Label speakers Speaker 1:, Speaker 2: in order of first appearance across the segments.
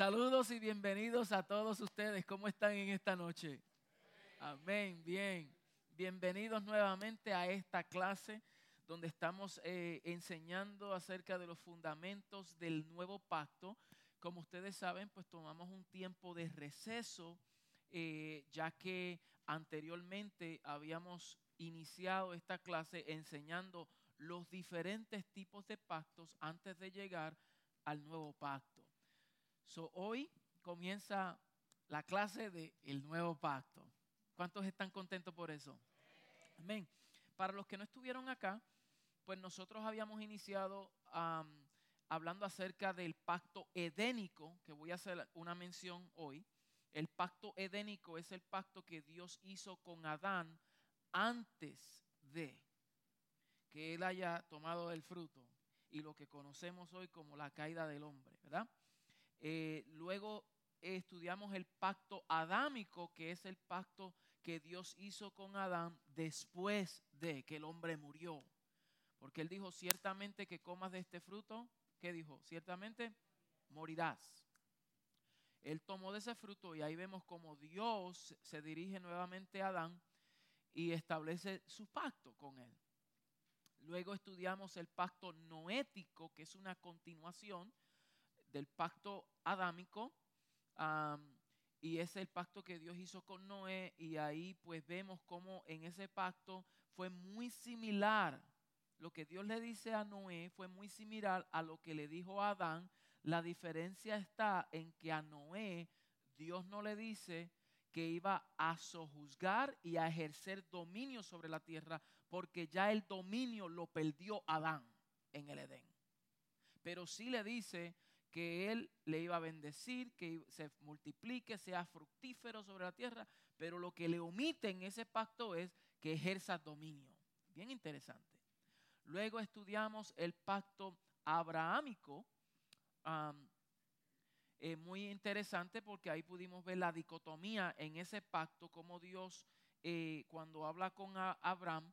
Speaker 1: Saludos y bienvenidos a todos ustedes. ¿Cómo están en esta noche? Amén, bien. Bienvenidos nuevamente a esta clase donde estamos eh, enseñando acerca de los fundamentos del nuevo pacto. Como ustedes saben, pues tomamos un tiempo de receso, eh, ya que anteriormente habíamos iniciado esta clase enseñando los diferentes tipos de pactos antes de llegar al nuevo pacto. So, hoy comienza la clase del nuevo pacto. ¿Cuántos están contentos por eso? Amén. Para los que no estuvieron acá, pues nosotros habíamos iniciado hablando acerca del pacto edénico, que voy a hacer una mención hoy. El pacto edénico es el pacto que Dios hizo con Adán antes de que él haya tomado el fruto y lo que conocemos hoy como la caída del hombre, ¿verdad? Eh, luego estudiamos el pacto adámico, que es el pacto que Dios hizo con Adán después de que el hombre murió. Porque él dijo, ciertamente que comas de este fruto, ¿qué dijo? Ciertamente morirás. Él tomó de ese fruto y ahí vemos como Dios se dirige nuevamente a Adán y establece su pacto con él. Luego estudiamos el pacto noético, que es una continuación del pacto adámico. y es el pacto que Dios hizo con Noé. Y ahí pues vemos cómo en ese pacto fue muy similar. Lo que Dios le dice a Noé fue muy similar a lo que le dijo a Adán. La diferencia está en que a Noé Dios no le dice que iba a sojuzgar y a ejercer dominio sobre la tierra, porque ya el dominio lo perdió Adán en el Edén. Pero sí le dice que él le iba a bendecir, que se multiplique, sea fructífero sobre la tierra, pero lo que le omite en ese pacto es que ejerza dominio. Bien interesante. Luego estudiamos el pacto abrahámico, eh, muy interesante porque ahí pudimos ver la dicotomía en ese pacto, como Dios eh, cuando habla con Abraham,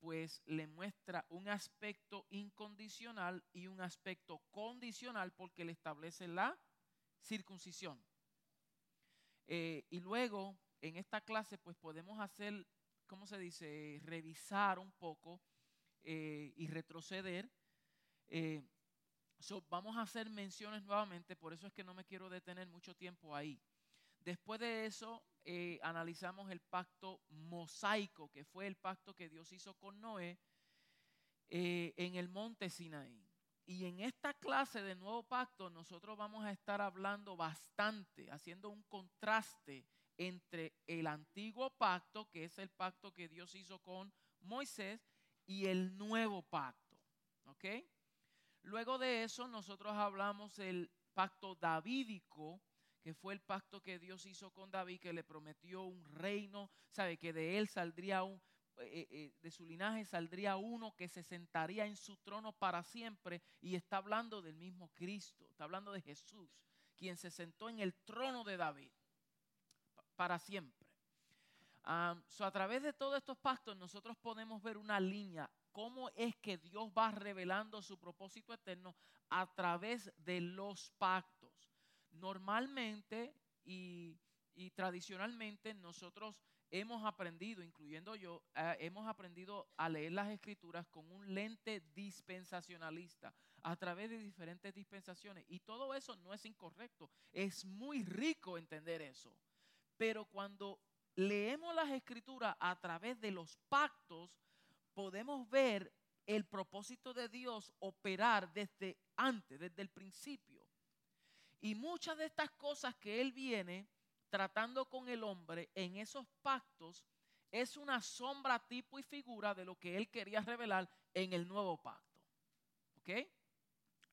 Speaker 1: pues le muestra un aspecto incondicional y un aspecto condicional porque le establece la circuncisión. Eh, y luego, en esta clase, pues podemos hacer, ¿cómo se dice? Revisar un poco y retroceder vamos a hacer menciones nuevamente, por eso es que no me quiero detener mucho tiempo ahí. Después de eso, eh, analizamos el pacto mosaico, que fue el pacto que Dios hizo con Noé eh, en el monte Sinaí. Y en esta clase de nuevo pacto, nosotros vamos a estar hablando bastante, haciendo un contraste entre el antiguo pacto, que es el pacto que Dios hizo con Moisés, y el nuevo pacto. ¿Ok? Luego de eso nosotros hablamos del pacto davídico, que fue el pacto que Dios hizo con David, que le prometió un reino, sabe que de él saldría un, eh, eh, de su linaje saldría uno que se sentaría en su trono para siempre, y está hablando del mismo Cristo, está hablando de Jesús, quien se sentó en el trono de David para siempre. a través de todos estos pactos nosotros podemos ver una línea cómo es que Dios va revelando su propósito eterno a través de los pactos. Normalmente y, tradicionalmente nosotros hemos aprendido, incluyendo yo, eh, hemos aprendido a leer las escrituras con un lente dispensacionalista a través de diferentes dispensaciones. Y todo eso no es incorrecto. Es muy rico entender eso. Pero cuando leemos las escrituras a través de los pactos, podemos ver el propósito de Dios operar desde antes, desde el principio. Y muchas de estas cosas que Él viene tratando con el hombre en esos pactos es una sombra, tipo y figura de lo que Él quería revelar en el nuevo pacto. ¿Ok?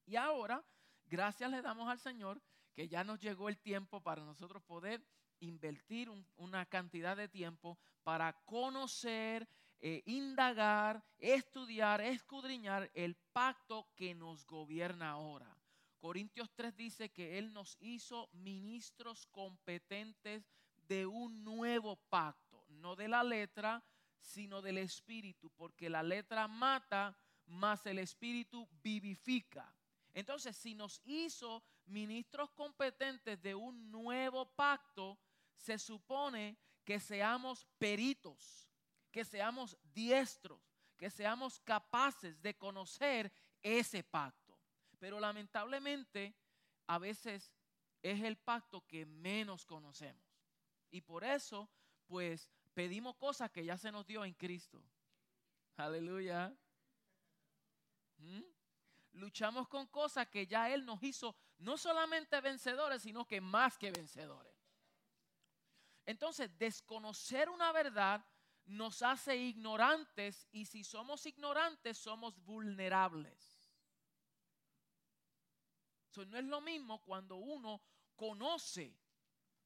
Speaker 1: Y ahora, gracias le damos al Señor que ya nos llegó el tiempo para nosotros poder invertir una cantidad de tiempo para conocer eh, indagar, estudiar, escudriñar el pacto que nos gobierna ahora. Corintios 3 dice que Él nos hizo ministros competentes de un nuevo pacto, no de la letra, sino del espíritu, porque la letra mata, más el espíritu vivifica. Entonces, si nos hizo ministros competentes de un nuevo pacto, se supone que seamos peritos, que seamos diestros, que seamos capaces de conocer ese pacto. Pero lamentablemente, a veces es el pacto que menos conocemos. Y por eso, pues, pedimos cosas que ya se nos dio en Cristo. Aleluya. ¿Mm? Luchamos con cosas que ya Él nos hizo no solamente vencedores, sino que más que vencedores. Entonces, desconocer una verdad nos hace ignorantes y si somos ignorantes somos vulnerables. Eso no es lo mismo cuando uno conoce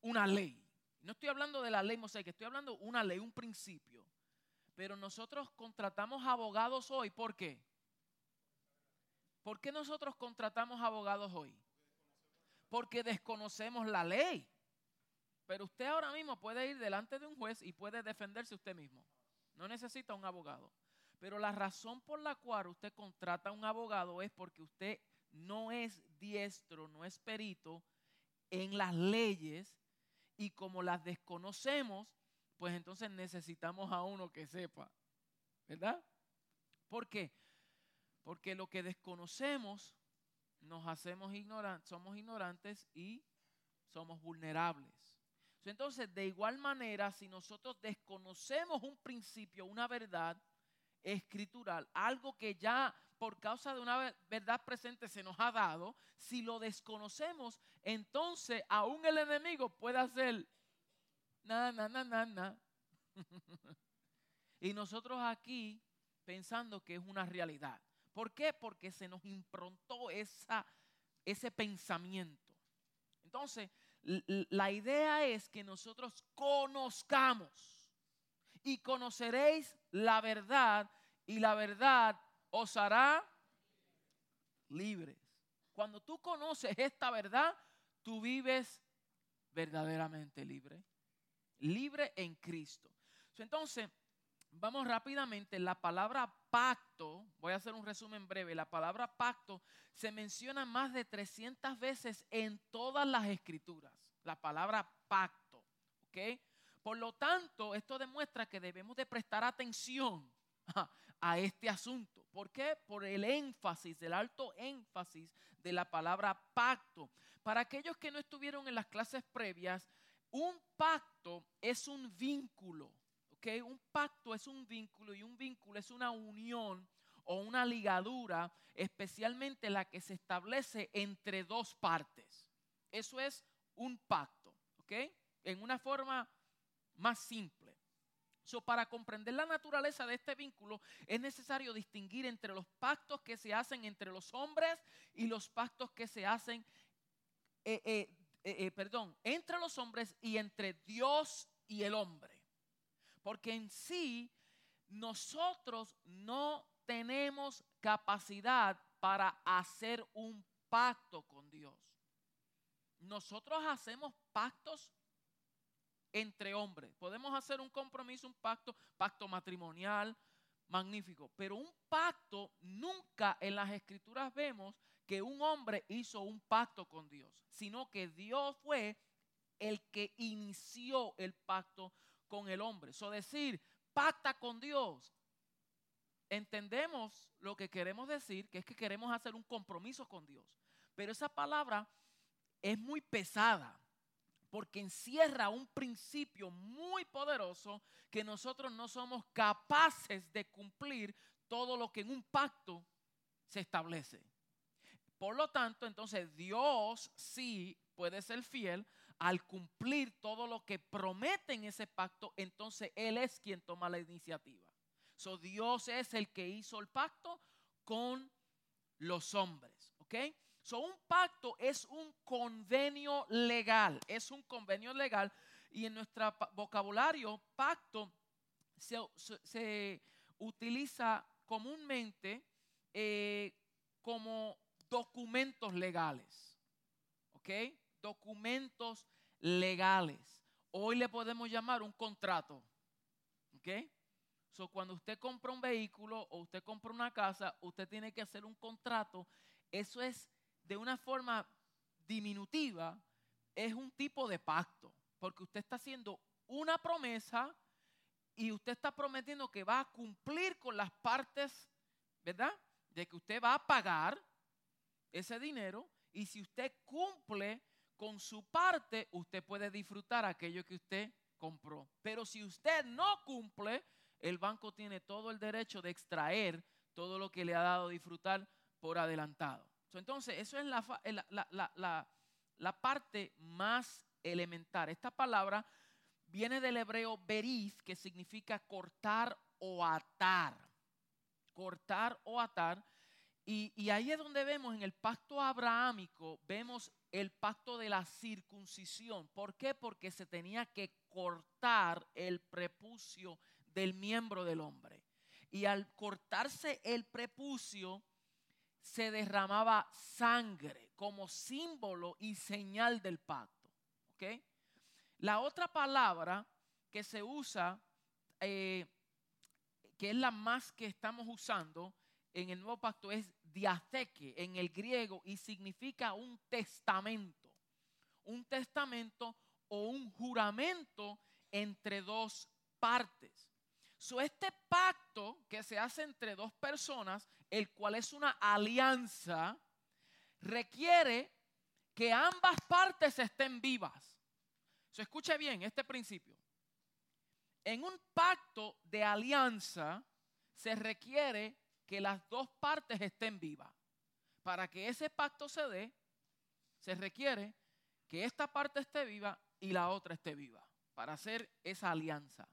Speaker 1: una ley. No estoy hablando de la ley mosaica, estoy hablando de una ley, un principio. Pero nosotros contratamos abogados hoy, ¿por qué? ¿Por qué nosotros contratamos abogados hoy? Porque desconocemos la ley. Pero usted ahora mismo puede ir delante de un juez y puede defenderse usted mismo. No necesita un abogado. Pero la razón por la cual usted contrata un abogado es porque usted no es diestro, no es perito en las leyes y como las desconocemos, pues entonces necesitamos a uno que sepa. ¿Verdad? ¿Por qué? Porque lo que desconocemos nos hacemos ignorantes, somos ignorantes y somos vulnerables. Entonces, de igual manera, si nosotros desconocemos un principio, una verdad escritural, algo que ya por causa de una verdad presente se nos ha dado, si lo desconocemos, entonces aún el enemigo puede hacer na, na, na, na, na. y nosotros aquí pensando que es una realidad. ¿Por qué? Porque se nos improntó ese pensamiento. Entonces, la idea es que nosotros conozcamos y conoceréis la verdad y la verdad os hará libres. Cuando tú conoces esta verdad, tú vives verdaderamente libre. Libre en Cristo. Entonces, vamos rápidamente. La palabra pacto, voy a hacer un resumen breve. La palabra pacto se menciona más de 300 veces en todas las escrituras. La palabra pacto. ¿Ok? Por lo tanto, esto demuestra que debemos de prestar atención a este asunto. ¿Por qué? Por el énfasis, el alto énfasis de la palabra pacto. Para aquellos que no estuvieron en las clases previas, un pacto es un vínculo. ¿ok? Un pacto es un vínculo y un vínculo es una unión o una ligadura, especialmente la que se establece entre dos partes. Eso es un pacto, ¿ok? En una forma más simple. So, para comprender la naturaleza de este vínculo es necesario distinguir entre los pactos que se hacen entre los hombres y los pactos que se hacen, eh, eh, eh, perdón, entre los hombres y entre Dios y el hombre. Porque en sí nosotros no tenemos capacidad para hacer un pacto con Dios. Nosotros hacemos pactos entre hombres. Podemos hacer un compromiso, un pacto, pacto matrimonial, magnífico. Pero un pacto, nunca en las escrituras vemos que un hombre hizo un pacto con Dios, sino que Dios fue el que inició el pacto con el hombre. Eso decir, pacta con Dios. Entendemos lo que queremos decir, que es que queremos hacer un compromiso con Dios. Pero esa palabra es muy pesada porque encierra un principio muy poderoso que nosotros no somos capaces de cumplir todo lo que en un pacto se establece. Por lo tanto, entonces Dios sí puede ser fiel al cumplir todo lo que promete en ese pacto, entonces Él es quien toma la iniciativa. So, Dios es el que hizo el pacto con los hombres, ¿ok? So, un pacto es un convenio legal, es un convenio legal y en nuestro vocabulario pacto se, utiliza comúnmente eh, como documentos legales, ¿ok? Documentos legales. Hoy le podemos llamar un contrato, ¿ok? So, cuando usted compra un vehículo o usted compra una casa, usted tiene que hacer un contrato. Eso es de una forma diminutiva, es un tipo de pacto, porque usted está haciendo una promesa y usted está prometiendo que va a cumplir con las partes, ¿verdad? De que usted va a pagar ese dinero y si usted cumple con su parte, usted puede disfrutar aquello que usted compró. Pero si usted no cumple, el banco tiene todo el derecho de extraer todo lo que le ha dado disfrutar por adelantado. Entonces, eso es la, la, parte más elemental. Esta palabra viene del hebreo berif, que significa cortar o atar. Cortar o atar. Y, y, ahí es donde vemos en el pacto abrahámico, vemos el pacto de la circuncisión. ¿Por qué? Porque se tenía que cortar el prepucio del miembro del hombre. Y al cortarse el prepucio, se derramaba sangre como símbolo y señal del pacto. La otra palabra que se usa, eh, que es la más que estamos usando en el nuevo pacto, es diateque en el griego y significa un testamento. Un testamento o un juramento entre dos partes. So, este pacto que se hace entre dos personas, el cual es una alianza, requiere que ambas partes estén vivas. So, escuche bien este principio. En un pacto de alianza se requiere que las dos partes estén vivas. Para que ese pacto se dé, se requiere que esta parte esté viva y la otra esté viva para hacer esa alianza.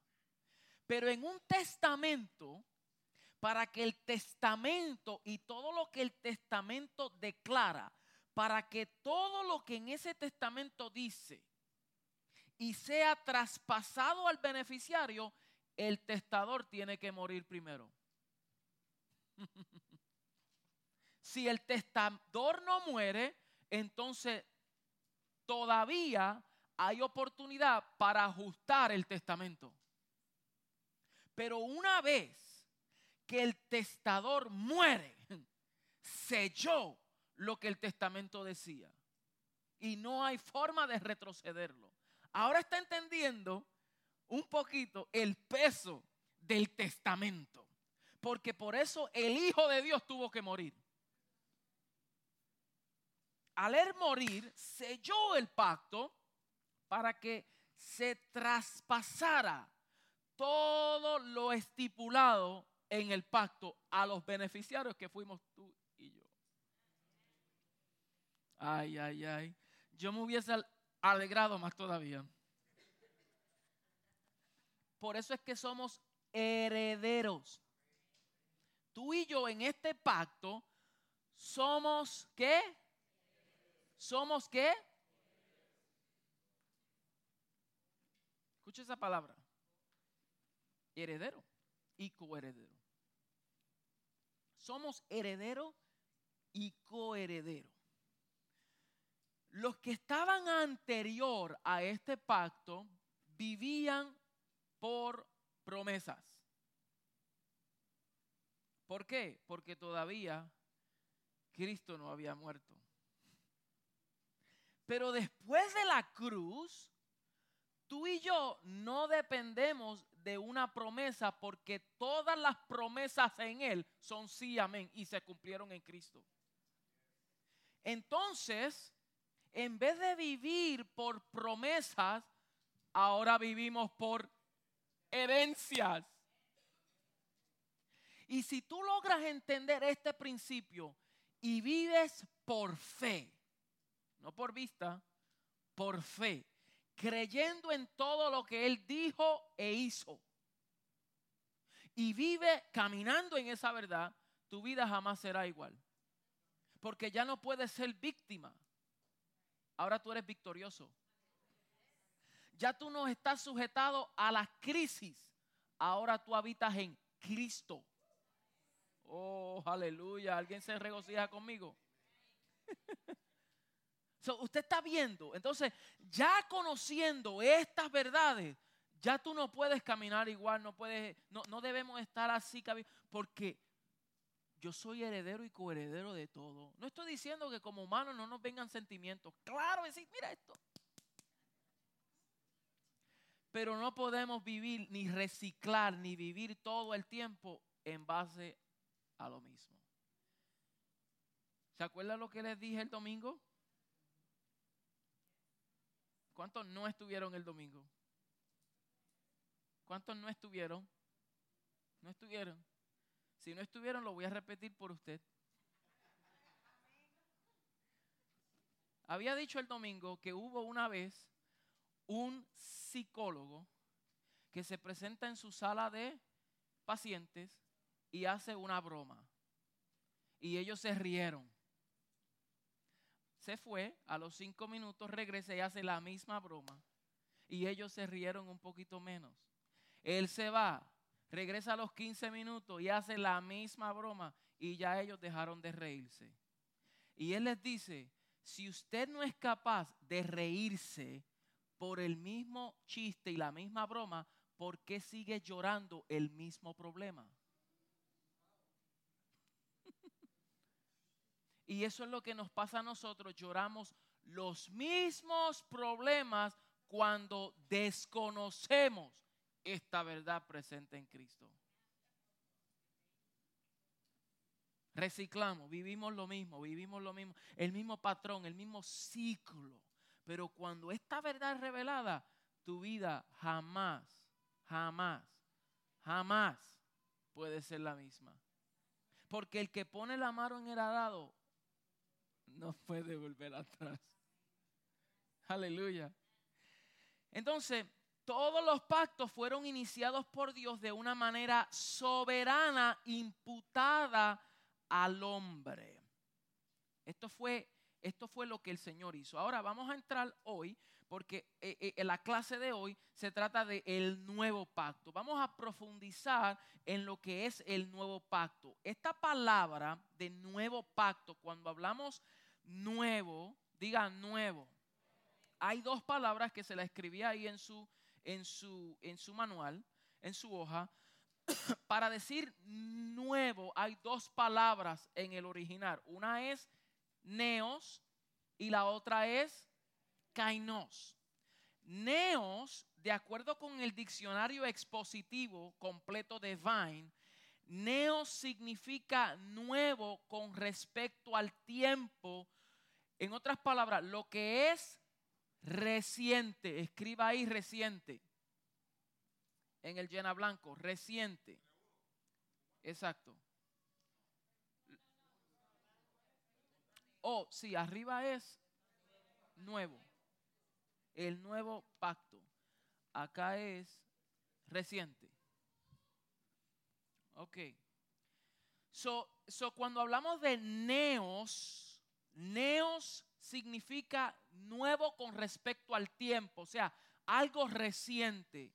Speaker 1: Pero en un testamento, para que el testamento y todo lo que el testamento declara, para que todo lo que en ese testamento dice y sea traspasado al beneficiario, el testador tiene que morir primero. si el testador no muere, entonces todavía hay oportunidad para ajustar el testamento. Pero una vez que el testador muere, selló lo que el testamento decía. Y no hay forma de retrocederlo. Ahora está entendiendo un poquito el peso del testamento. Porque por eso el Hijo de Dios tuvo que morir. Al él morir, selló el pacto para que se traspasara todo lo estipulado en el pacto a los beneficiarios que fuimos tú y yo. Ay, ay, ay. Yo me hubiese alegrado más todavía. Por eso es que somos herederos. Tú y yo en este pacto somos qué? Somos qué? Escucha esa palabra heredero y coheredero. Somos heredero y coheredero. Los que estaban anterior a este pacto vivían por promesas. ¿Por qué? Porque todavía Cristo no había muerto. Pero después de la cruz, tú y yo no dependemos de una promesa porque todas las promesas en Él son sí, amén, y se cumplieron en Cristo. Entonces, en vez de vivir por promesas, ahora vivimos por herencias. Y si tú logras entender este principio y vives por fe, no por vista, por fe, creyendo en todo lo que Él dijo e hizo, y vive caminando en esa verdad, tu vida jamás será igual. Porque ya no puedes ser víctima. Ahora tú eres victorioso. Ya tú no estás sujetado a la crisis. Ahora tú habitas en Cristo. Oh, aleluya. ¿Alguien se regocija conmigo? usted está viendo. Entonces, ya conociendo estas verdades, ya tú no puedes caminar igual, no puedes, no, no debemos estar así, porque yo soy heredero y coheredero de todo. No estoy diciendo que como humanos no nos vengan sentimientos. Claro, decir, mira esto. Pero no podemos vivir ni reciclar ni vivir todo el tiempo en base a lo mismo. ¿Se acuerdan lo que les dije el domingo? ¿Cuántos no estuvieron el domingo? ¿Cuántos no estuvieron? ¿No estuvieron? Si no estuvieron, lo voy a repetir por usted. Había dicho el domingo que hubo una vez un psicólogo que se presenta en su sala de pacientes y hace una broma. Y ellos se rieron. Se fue, a los cinco minutos regresa y hace la misma broma. Y ellos se rieron un poquito menos. Él se va, regresa a los 15 minutos y hace la misma broma y ya ellos dejaron de reírse. Y él les dice, si usted no es capaz de reírse por el mismo chiste y la misma broma, ¿por qué sigue llorando el mismo problema? Y eso es lo que nos pasa a nosotros, lloramos los mismos problemas cuando desconocemos esta verdad presente en Cristo. Reciclamos, vivimos lo mismo, vivimos lo mismo, el mismo patrón, el mismo ciclo. Pero cuando esta verdad es revelada, tu vida jamás, jamás, jamás puede ser la misma. Porque el que pone la mano en el arado no puede volver atrás. Aleluya. Entonces, todos los pactos fueron iniciados por Dios de una manera soberana, imputada al hombre. Esto fue, esto fue lo que el Señor hizo. Ahora vamos a entrar hoy, porque eh, eh, la clase de hoy se trata de el nuevo pacto. Vamos a profundizar en lo que es el nuevo pacto. Esta palabra de nuevo pacto, cuando hablamos nuevo, diga nuevo. Hay dos palabras que se la escribía ahí en su en su, en su manual, en su hoja, para decir nuevo hay dos palabras en el original. Una es neos y la otra es kainos. Neos, de acuerdo con el diccionario expositivo completo de Vine, neos significa nuevo con respecto al tiempo. En otras palabras, lo que es reciente. Escriba ahí reciente. En el llena blanco, reciente. Exacto. Oh, sí, arriba es nuevo. El nuevo pacto. Acá es reciente. Ok. So, so cuando hablamos de neos, neos significa nuevo con respecto al tiempo, o sea, algo reciente.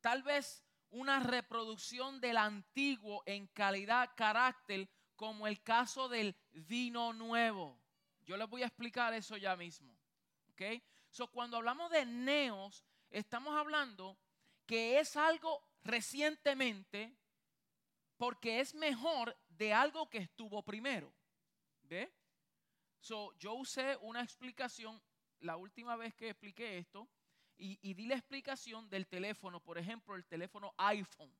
Speaker 1: Tal vez una reproducción del antiguo en calidad, carácter, como el caso del vino nuevo. Yo les voy a explicar eso ya mismo. ¿Ok? So, cuando hablamos de neos, estamos hablando que es algo recientemente porque es mejor de algo que estuvo primero. ¿Ve? So, yo usé una explicación la última vez que expliqué esto y, di la explicación del teléfono, por ejemplo, el teléfono iPhone.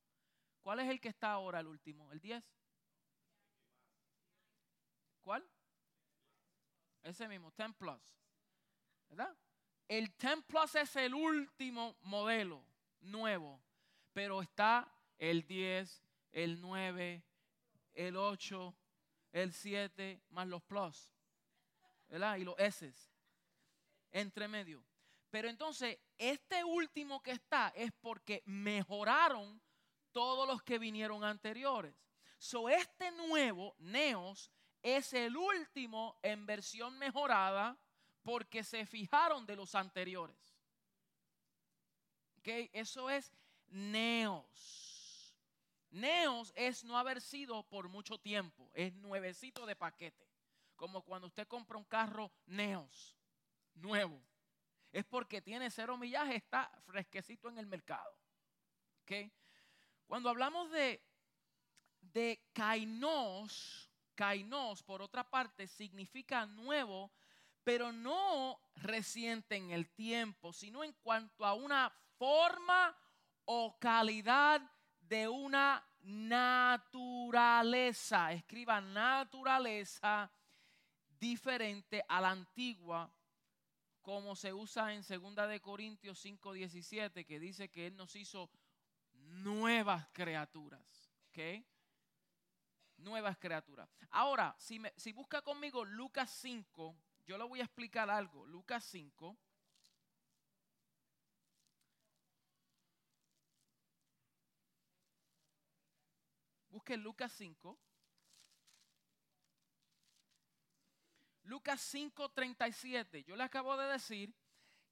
Speaker 1: ¿Cuál es el que está ahora el último? ¿El 10? ¿Cuál? Ese mismo, 10 Plus. ¿Verdad? El 10 Plus es el último modelo nuevo, pero está el 10, el 9, el 8, el 7, más los Plus. ¿verdad? Y los S entre medio. Pero entonces, este último que está es porque mejoraron todos los que vinieron anteriores. So, este nuevo, Neos, es el último en versión mejorada porque se fijaron de los anteriores. ¿Ok? Eso es Neos. Neos es no haber sido por mucho tiempo, es nuevecito de paquete como cuando usted compra un carro Neos, nuevo. Es porque tiene cero millaje, está fresquecito en el mercado. ¿Okay? Cuando hablamos de de kainos, kainos por otra parte significa nuevo, pero no reciente en el tiempo, sino en cuanto a una forma o calidad de una naturaleza. Escriba naturaleza diferente a la antigua, como se usa en 2 de Corintios 5:17, que dice que él nos hizo nuevas criaturas, ¿ok? Nuevas criaturas. Ahora, si, si busca conmigo Lucas 5, yo le voy a explicar algo. Lucas 5. Busque Lucas 5. Lucas 5, 37. Yo le acabo de decir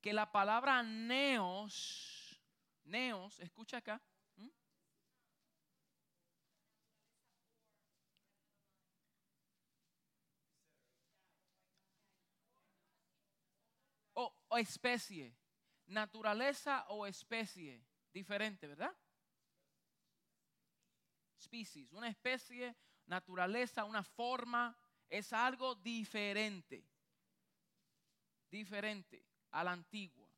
Speaker 1: que la palabra neos, neos, escucha acá. o especie. Naturaleza o especie. Diferente, ¿verdad? Una especie, naturaleza, una forma. Es algo diferente. Diferente a la antigua.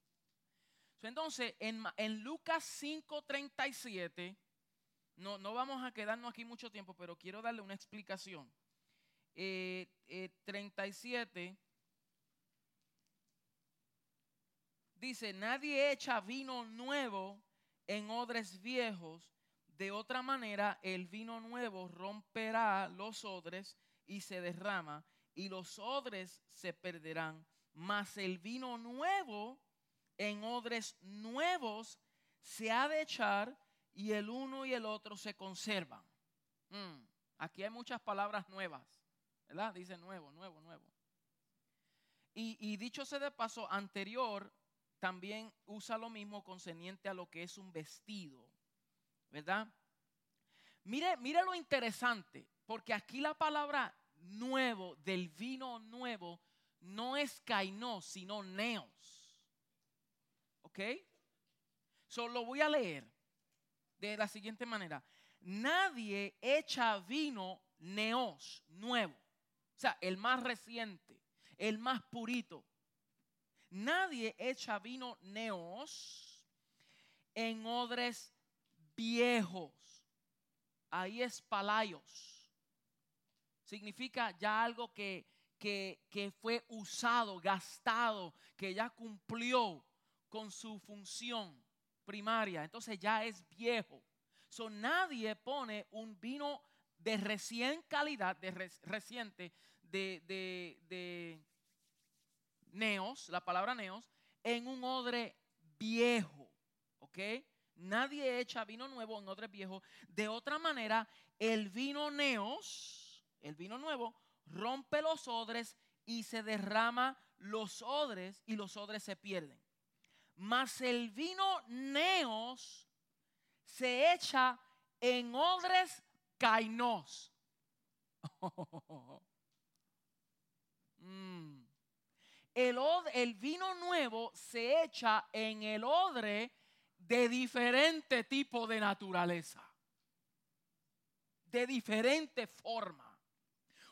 Speaker 1: Entonces, en, en Lucas 5:37, no, no vamos a quedarnos aquí mucho tiempo, pero quiero darle una explicación. Eh, eh, 37 dice, nadie echa vino nuevo en odres viejos, de otra manera el vino nuevo romperá los odres y se derrama, y los odres se perderán, mas el vino nuevo en odres nuevos se ha de echar y el uno y el otro se conservan. Mm, aquí hay muchas palabras nuevas, ¿verdad? Dice nuevo, nuevo, nuevo. Y, dicho sea de paso, anterior también usa lo mismo concerniente a lo que es un vestido, ¿verdad? Mire, mire lo interesante, porque aquí la palabra nuevo, del vino nuevo, no es kainos, sino neos. ¿Ok? Solo lo voy a leer de la siguiente manera. Nadie echa vino neos, nuevo. O sea, el más reciente, el más purito. Nadie echa vino neos en odres viejos. Ahí es palayos. Significa ya algo que, que, fue usado, gastado, que ya cumplió con su función primaria. Entonces ya es viejo. So, nadie pone un vino de recién calidad, de reciente, de, de, neos, la palabra neos, en un odre viejo. ¿Ok? Nadie echa vino nuevo en odre viejo. De otra manera, el vino neos, el vino nuevo, rompe los odres y se derrama los odres y los odres se pierden. Mas el vino neos se echa en odres kainos. mm el, vino nuevo se echa en el odre de diferente tipo de naturaleza, de diferente forma.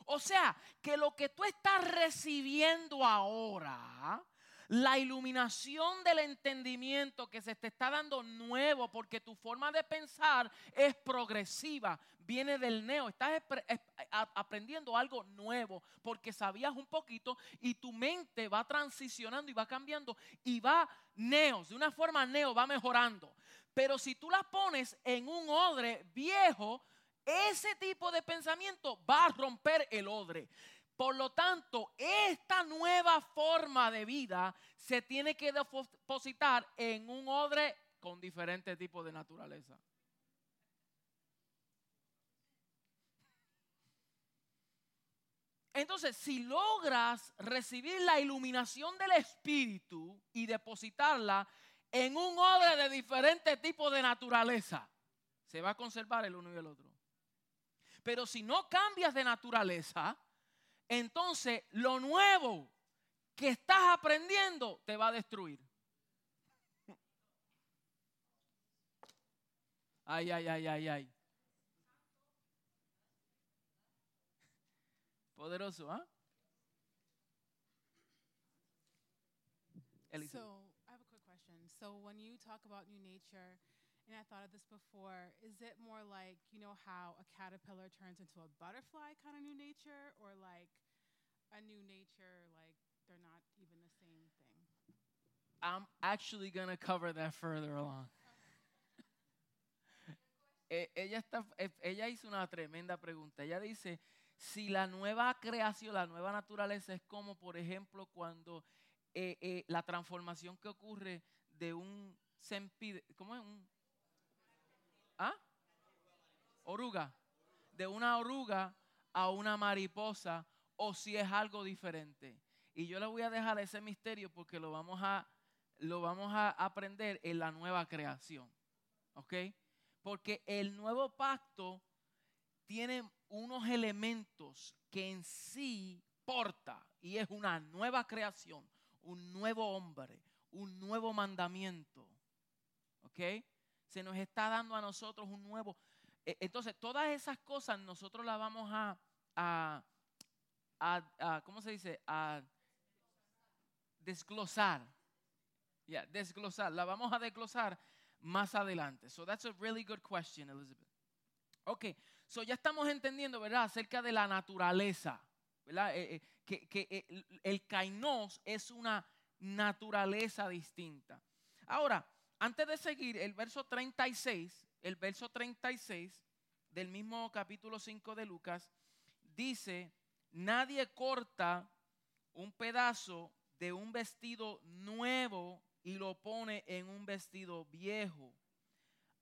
Speaker 1: O sea, que lo que tú estás recibiendo ahora la iluminación del entendimiento que se te está dando nuevo porque tu forma de pensar es progresiva, viene del neo, estás aprendiendo algo nuevo porque sabías un poquito y tu mente va transicionando y va cambiando y va neos, de una forma neo va mejorando. Pero si tú la pones en un odre viejo, ese tipo de pensamiento va a romper el odre. Por lo tanto, esta nueva forma de vida se tiene que depositar en un odre con diferentes tipos de naturaleza. Entonces, si logras recibir la iluminación del Espíritu y depositarla en un odre de diferentes tipos de naturaleza, se va a conservar el uno y el otro. Pero si no cambias de naturaleza, entonces lo nuevo que estás aprendiendo te va a destruir. Ay, ay, ay, ay, ay. Poderoso, ¿ah? ¿eh?
Speaker 2: So, I have a quick question. So, when you talk about new nature, and I thought of this before, is it more like you know how a caterpillar turns into a butterfly kind of new nature, or like a new nature like they're not even the same thing?
Speaker 1: I'm actually going to cover that further along. Eh, ella, está, eh, ella hizo una tremenda pregunta. Ella dice, si la nueva creación, la nueva naturaleza es como, por ejemplo, cuando eh, eh, la transformación que ocurre de un sempide, ¿cómo es? Un, ¿Ah? Oruga. De una oruga a una mariposa o si es algo diferente. Y yo le voy a dejar ese misterio porque lo vamos a, lo vamos a aprender en la nueva creación. ¿Ok? Porque el nuevo pacto tiene unos elementos que en sí porta y es una nueva creación, un nuevo hombre, un nuevo mandamiento. ¿Ok? Se nos está dando a nosotros un nuevo. e- Entonces, todas esas cosas nosotros las vamos a, a, ¿cómo se dice? A desglosar. Yeah, desglosar. La vamos a desglosar más adelante. So that's a really good question, Elizabeth. Ok, so ya estamos entendiendo, ¿verdad? Acerca de la naturaleza, ¿verdad? Eh, eh, que que, eh, el kainos es una naturaleza distinta. Ahora, antes de seguir, el verso 36, el verso 36 del mismo capítulo 5 de Lucas, dice, nadie corta un pedazo de un vestido nuevo y lo pone en un vestido viejo.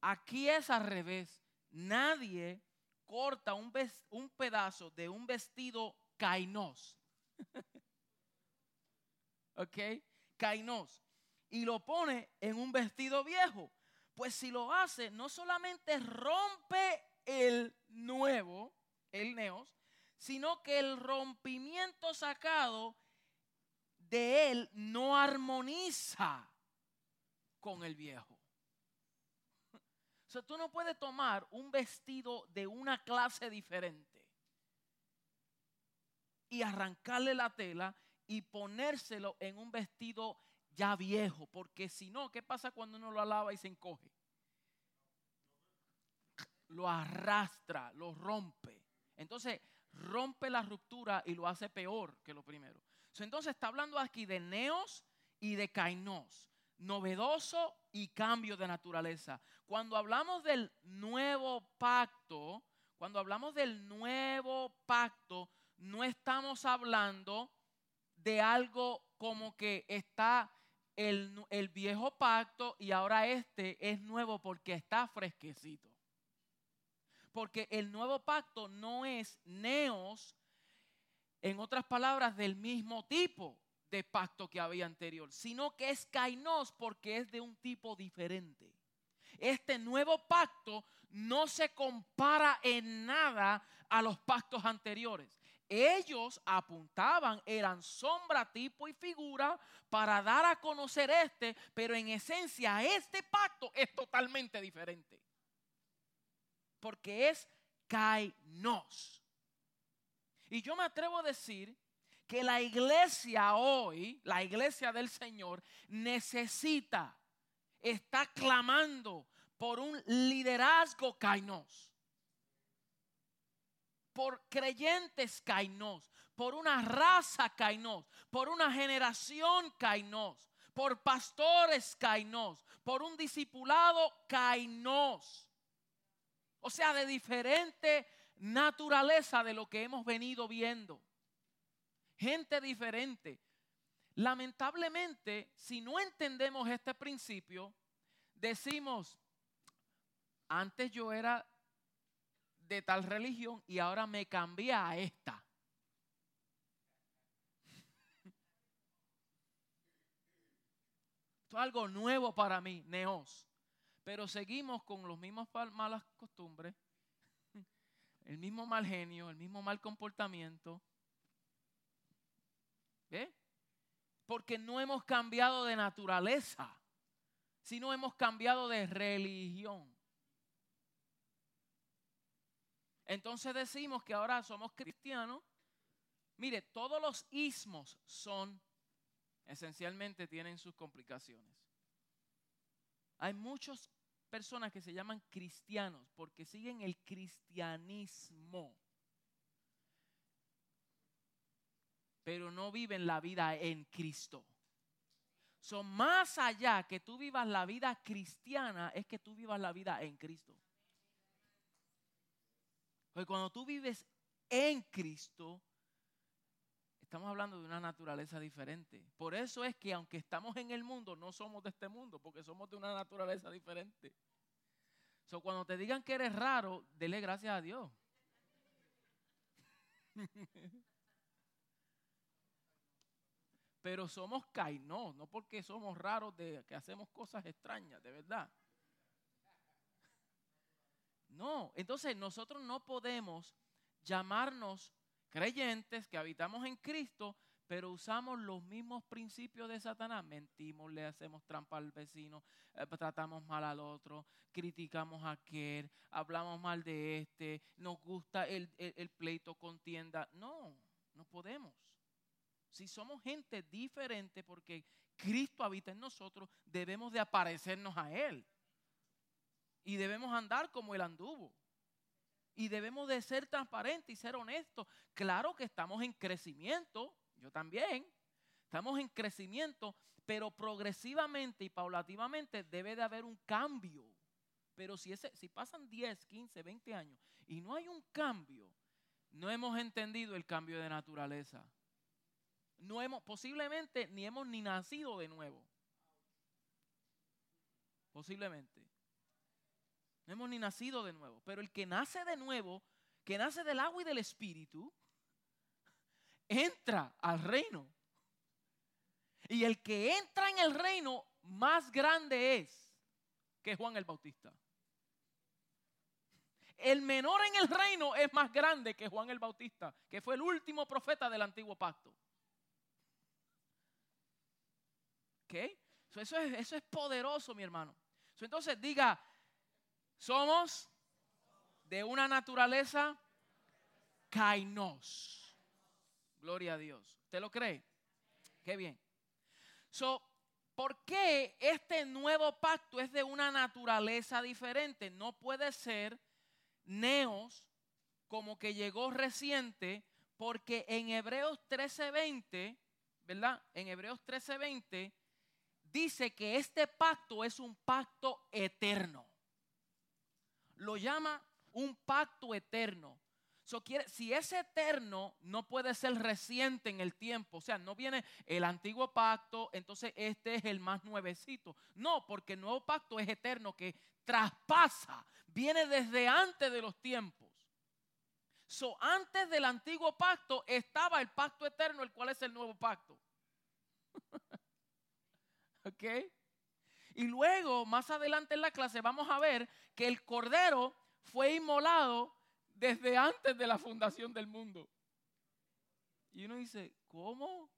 Speaker 1: Aquí es al revés. Nadie corta un, pedazo de un vestido kainos. ¿Ok? Kainos. Y lo pone en un vestido viejo. Pues si lo hace, no solamente rompe el nuevo, el neos, sino que el rompimiento sacado de él no armoniza con el viejo. O sea, tú no puedes tomar un vestido de una clase diferente y arrancarle la tela y ponérselo en un vestido ya viejo, porque si no, ¿qué pasa cuando uno lo lava y se encoge? Lo arrastra, lo rompe. Entonces, rompe la ruptura y lo hace peor que lo primero. Entonces está hablando aquí de neos y de kainos, novedoso y cambio de naturaleza. Cuando hablamos del nuevo pacto, cuando hablamos del nuevo pacto, no estamos hablando de algo como que está el, viejo pacto y ahora este es nuevo porque está fresquecito. Porque el nuevo pacto no es neos, en otras palabras, del mismo tipo de pacto que había anterior, sino que es kainos porque es de un tipo diferente. Este nuevo pacto no se compara en nada a los pactos anteriores. Ellos apuntaban, eran sombra, tipo y figura para dar a conocer este, pero en esencia este pacto es totalmente diferente. Porque es kainos. Y yo me atrevo a decir que la iglesia hoy, la iglesia del Señor, necesita, está clamando por un liderazgo kainos. Por creyentes kainos, por una raza kainos, por una generación kainos, por pastores kainos, por un discipulado kainos. O sea, de diferente naturaleza de lo que hemos venido viendo. Gente diferente. Lamentablemente, si no entendemos este principio, decimos, antes yo era de tal religión y ahora me cambié a esta. Esto es algo nuevo para mí, neos. Pero seguimos con los mismos malas costumbres, el mismo mal genio, el mismo mal comportamiento. Porque no hemos cambiado de naturaleza, sino hemos cambiado de religión. Entonces decimos que ahora somos cristianos, Mire, todos los ismos son, esencialmente tienen sus complicaciones. Hay muchas personas que se llaman cristianos porque siguen el cristianismo, pero no viven la vida en Cristo. Son más allá que tú vivas la vida cristiana, es que tú vivas la vida en Cristo. Porque cuando tú vives en Cristo, estamos hablando de una naturaleza diferente. Por eso es que aunque estamos en el mundo, no somos de este mundo, porque somos de una naturaleza diferente. So, cuando te digan que eres raro, dele gracias a Dios. Pero somos cainó, no porque somos raros de que hacemos cosas extrañas, de verdad. No, entonces nosotros no podemos llamarnos creyentes que habitamos en Cristo, pero usamos los mismos principios de Satanás. Mentimos, le hacemos trampa al vecino, eh, tratamos mal al otro, criticamos a aquel, hablamos mal de este, nos gusta el, el pleito contienda. No, no podemos. Si somos gente diferente porque Cristo habita en nosotros, debemos de aparecernos a Él. Y debemos andar como Él anduvo. Y debemos de ser transparentes y ser honestos. Claro que estamos en crecimiento, yo también. Estamos en crecimiento, pero progresivamente y paulativamente debe de haber un cambio. Pero si, ese, si pasan 10, 15, 20 años y no hay un cambio, no hemos entendido el cambio de naturaleza no hemos, posiblemente ni hemos ni nacido de nuevo. Posiblemente. No hemos ni nacido de nuevo. Pero el que nace de nuevo, que nace del agua y del espíritu, entra al reino. Y el que entra en el reino más grande es que Juan el Bautista. El menor en el reino es más grande que Juan el Bautista, que fue el último profeta del antiguo pacto. eso, es, eso es poderoso, mi hermano. entonces diga, somos de una naturaleza kainos. Gloria a Dios. ¿Usted lo cree? Qué bien. So, ¿por qué este nuevo pacto es de una naturaleza diferente? No puede ser neos como que llegó reciente, porque en Hebreos 13:20, ¿verdad? En Hebreos 13:20 dice que este pacto es un pacto eterno. Lo llama un pacto eterno. si es eterno, no puede ser reciente en el tiempo. O sea, no viene el antiguo pacto, entonces este es el más nuevecito. No, porque el nuevo pacto es eterno, que traspasa, viene desde antes de los tiempos. So, antes del antiguo pacto estaba el pacto eterno, el cual es el nuevo pacto. ¿Ok? Y luego, más adelante en la clase, vamos a ver que el cordero fue inmolado desde antes de la fundación del mundo. Y uno dice, ¿cómo?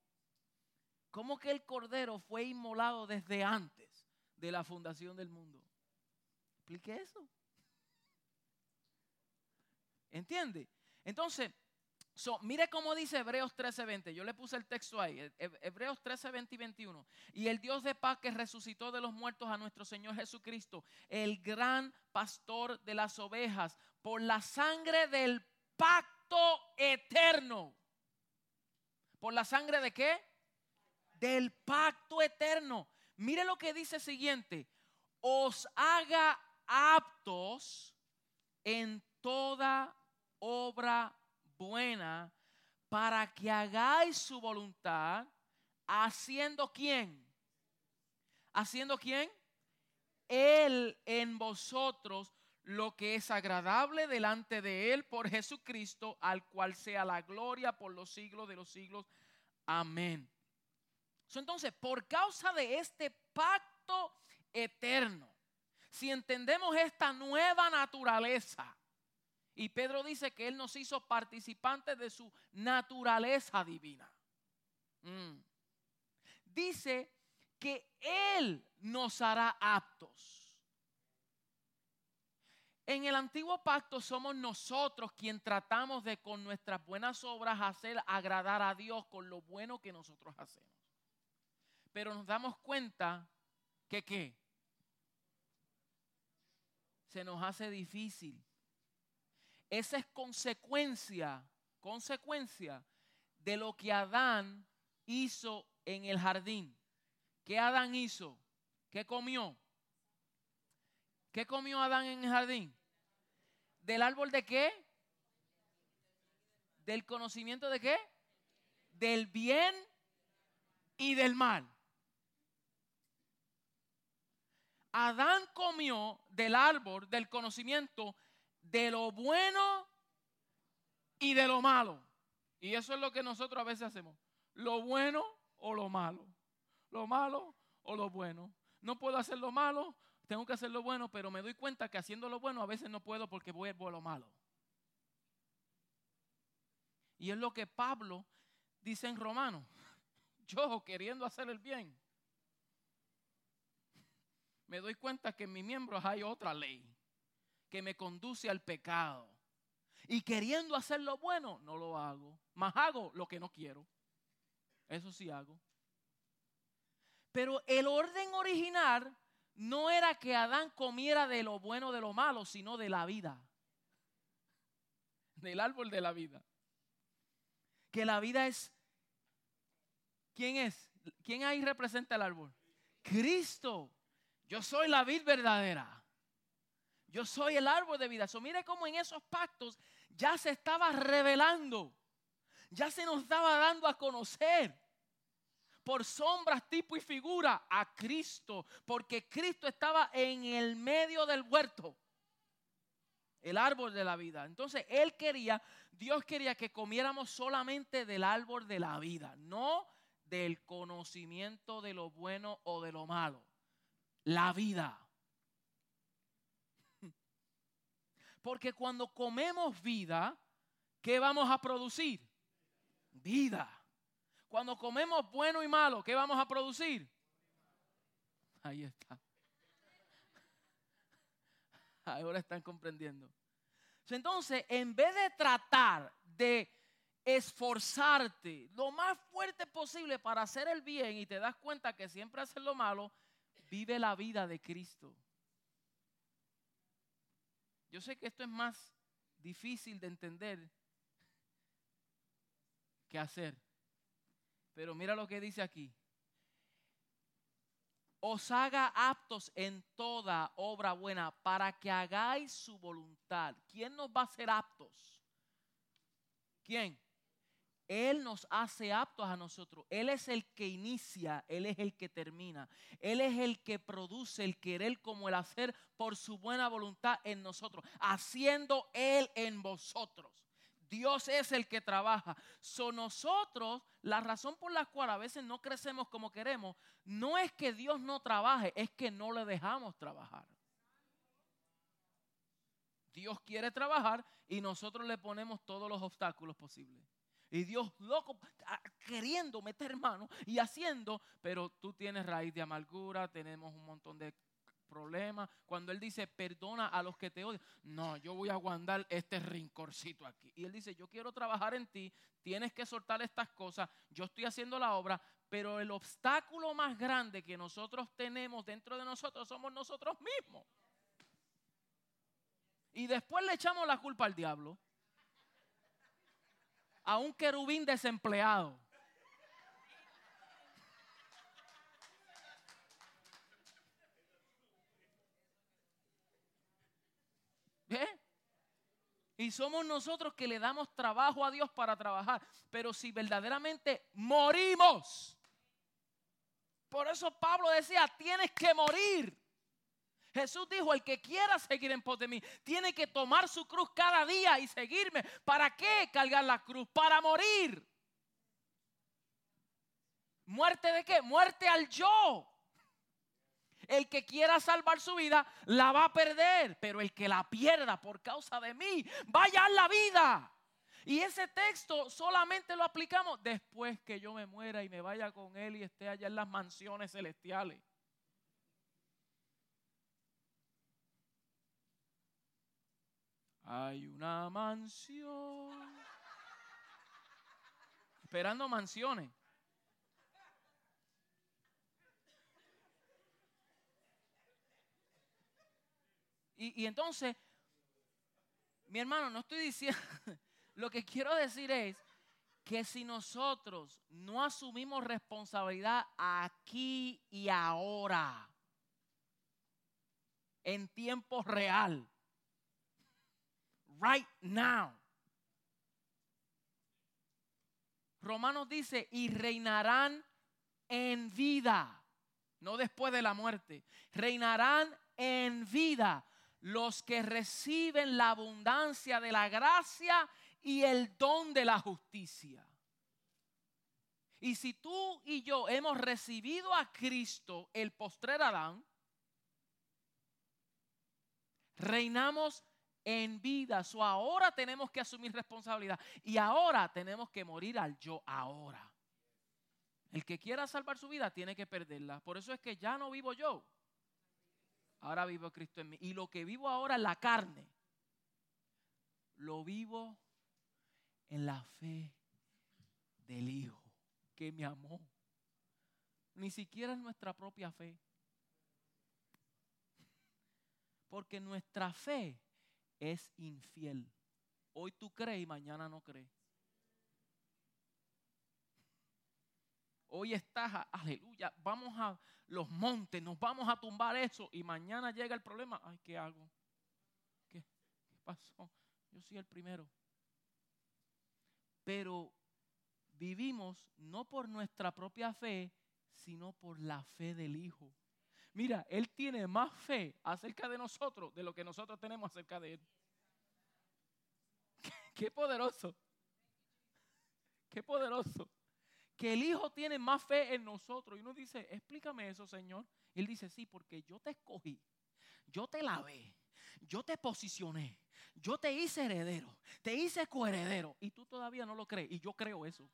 Speaker 1: ¿Cómo que el cordero fue inmolado desde antes de la fundación del mundo? Explique eso. ¿Entiende? Entonces, mire cómo dice Hebreos 13:20. Yo le puse el texto ahí. Hebreos 13:20 y 21. Y el Dios de paz que resucitó de los muertos a nuestro Señor Jesucristo, el gran pastor de las ovejas, por la sangre del pacto eterno. ¿Por la sangre de qué? Del pacto eterno. Mire lo que dice siguiente. Os haga aptos en toda obra buena para que hagáis su voluntad, haciendo quién? Haciendo quién? Él en vosotros lo que es agradable delante de Él por Jesucristo, al cual sea la gloria por los siglos de los siglos. Amén. entonces, por causa de este pacto eterno, si entendemos esta nueva naturaleza, y Pedro dice que Él nos hizo participantes de su naturaleza divina. Mm. Dice que Él nos hará aptos. En el antiguo pacto somos nosotros quien tratamos de con nuestras buenas obras hacer agradar a Dios con lo bueno que nosotros hacemos. Pero nos damos cuenta que qué? Se nos hace difícil. Esa es consecuencia, consecuencia de lo que Adán hizo en el jardín. ¿Qué Adán hizo? ¿Qué comió? ¿Qué comió Adán en el jardín? ¿Del árbol de qué? ¿Del conocimiento de qué? Del bien y del mal. Adán comió del árbol del conocimiento de lo bueno y de lo malo. Y eso es lo que nosotros a veces hacemos. Lo bueno o lo malo. Lo malo o lo bueno. No puedo hacer lo malo tengo que hacer lo bueno, pero me doy cuenta que haciendo lo bueno a veces no puedo porque voy a lo malo. Y es lo que Pablo dice en Romanos. Yo queriendo hacer el bien, me doy cuenta que en mis miembros hay otra ley que me conduce al pecado. Y queriendo hacer lo bueno, no lo hago. Más hago lo que no quiero. Eso sí hago. Pero el orden original no era que Adán comiera de lo bueno de lo malo, sino de la vida. Del árbol de la vida. Que la vida es... ¿Quién es? ¿Quién ahí representa el árbol? Cristo. Yo soy la vid verdadera. Yo soy el árbol de vida. So, mire cómo en esos pactos ya se estaba revelando. Ya se nos estaba dando a conocer por sombras, tipo y figura a Cristo, porque Cristo estaba en el medio del huerto, el árbol de la vida. Entonces Él quería, Dios quería que comiéramos solamente del árbol de la vida, no del conocimiento de lo bueno o de lo malo. La vida. Porque cuando comemos vida, ¿qué vamos a producir? Vida. Cuando comemos bueno y malo, ¿qué vamos a producir? Ahí está. Ahora están comprendiendo. Entonces, en vez de tratar de esforzarte lo más fuerte posible para hacer el bien y te das cuenta que siempre haces lo malo, vive la vida de Cristo. Yo sé que esto es más difícil de entender que hacer. Pero mira lo que dice aquí. Os haga aptos en toda obra buena para que hagáis su voluntad. ¿Quién nos va a hacer aptos? ¿Quién? Él nos hace aptos a nosotros. Él es el que inicia, Él es el que termina. Él es el que produce el querer como el hacer por su buena voluntad en nosotros, haciendo Él en vosotros. Dios es el que trabaja. So nosotros, la razón por la cual a veces no crecemos como queremos, no es que Dios no trabaje, es que no le dejamos trabajar. Dios quiere trabajar y nosotros le ponemos todos los obstáculos posibles. Y Dios loco, queriendo meter mano y haciendo, pero tú tienes raíz de amargura, tenemos un montón de problema. Cuando Él dice, perdona a los que te odian. No, yo voy a aguantar este rincorcito aquí. Y Él dice, yo quiero trabajar en ti, tienes que soltar estas cosas, yo estoy haciendo la obra, pero el obstáculo más grande que nosotros tenemos dentro de nosotros somos nosotros mismos. Y después le echamos la culpa al diablo. A un querubín desempleado. Y somos nosotros que le damos trabajo a Dios para trabajar. Pero si verdaderamente morimos, por eso Pablo decía, tienes que morir. Jesús dijo, el que quiera seguir en pos de mí, tiene que tomar su cruz cada día y seguirme. ¿Para qué cargar la cruz? Para morir. ¿Muerte de qué? Muerte al yo. El que quiera salvar su vida la va a perder, pero el que la pierda por causa de mí va a la vida. Y ese texto solamente lo aplicamos después que yo me muera y me vaya con Él y esté allá en las mansiones celestiales. Hay una mansión. Esperando mansiones. Y, y entonces, mi hermano, no estoy diciendo, lo que quiero decir es que si nosotros no asumimos responsabilidad aquí y ahora, en tiempo real, right now, Romanos dice, y reinarán en vida, no después de la muerte, reinarán en vida los que reciben la abundancia de la gracia y el don de la justicia. Y si tú y yo hemos recibido a Cristo, el postrer Adán, reinamos en vida. O ahora tenemos que asumir responsabilidad. Y ahora tenemos que morir al yo ahora. El que quiera salvar su vida tiene que perderla. Por eso es que ya no vivo yo. Ahora vivo Cristo en mí. Y lo que vivo ahora en la carne, lo vivo en la fe del Hijo que me amó. Ni siquiera en nuestra propia fe. Porque nuestra fe es infiel. Hoy tú crees y mañana no crees. Hoy estás, aleluya, vamos a los montes, nos vamos a tumbar eso y mañana llega el problema. Ay, ¿qué hago? ¿Qué, qué pasó? Yo soy el primero. Pero vivimos no por nuestra propia fe, sino por la fe del Hijo. Mira, Él tiene más fe acerca de nosotros de lo que nosotros tenemos acerca de Él. Qué, poderoso. Qué poderoso. Que el Hijo tiene más fe en nosotros. Y uno dice, explícame eso, Señor. Él dice, sí, porque yo te escogí. Yo te lavé. Yo te posicioné. Yo te hice heredero. Te hice coheredero. Y tú todavía no lo crees. Y yo creo eso.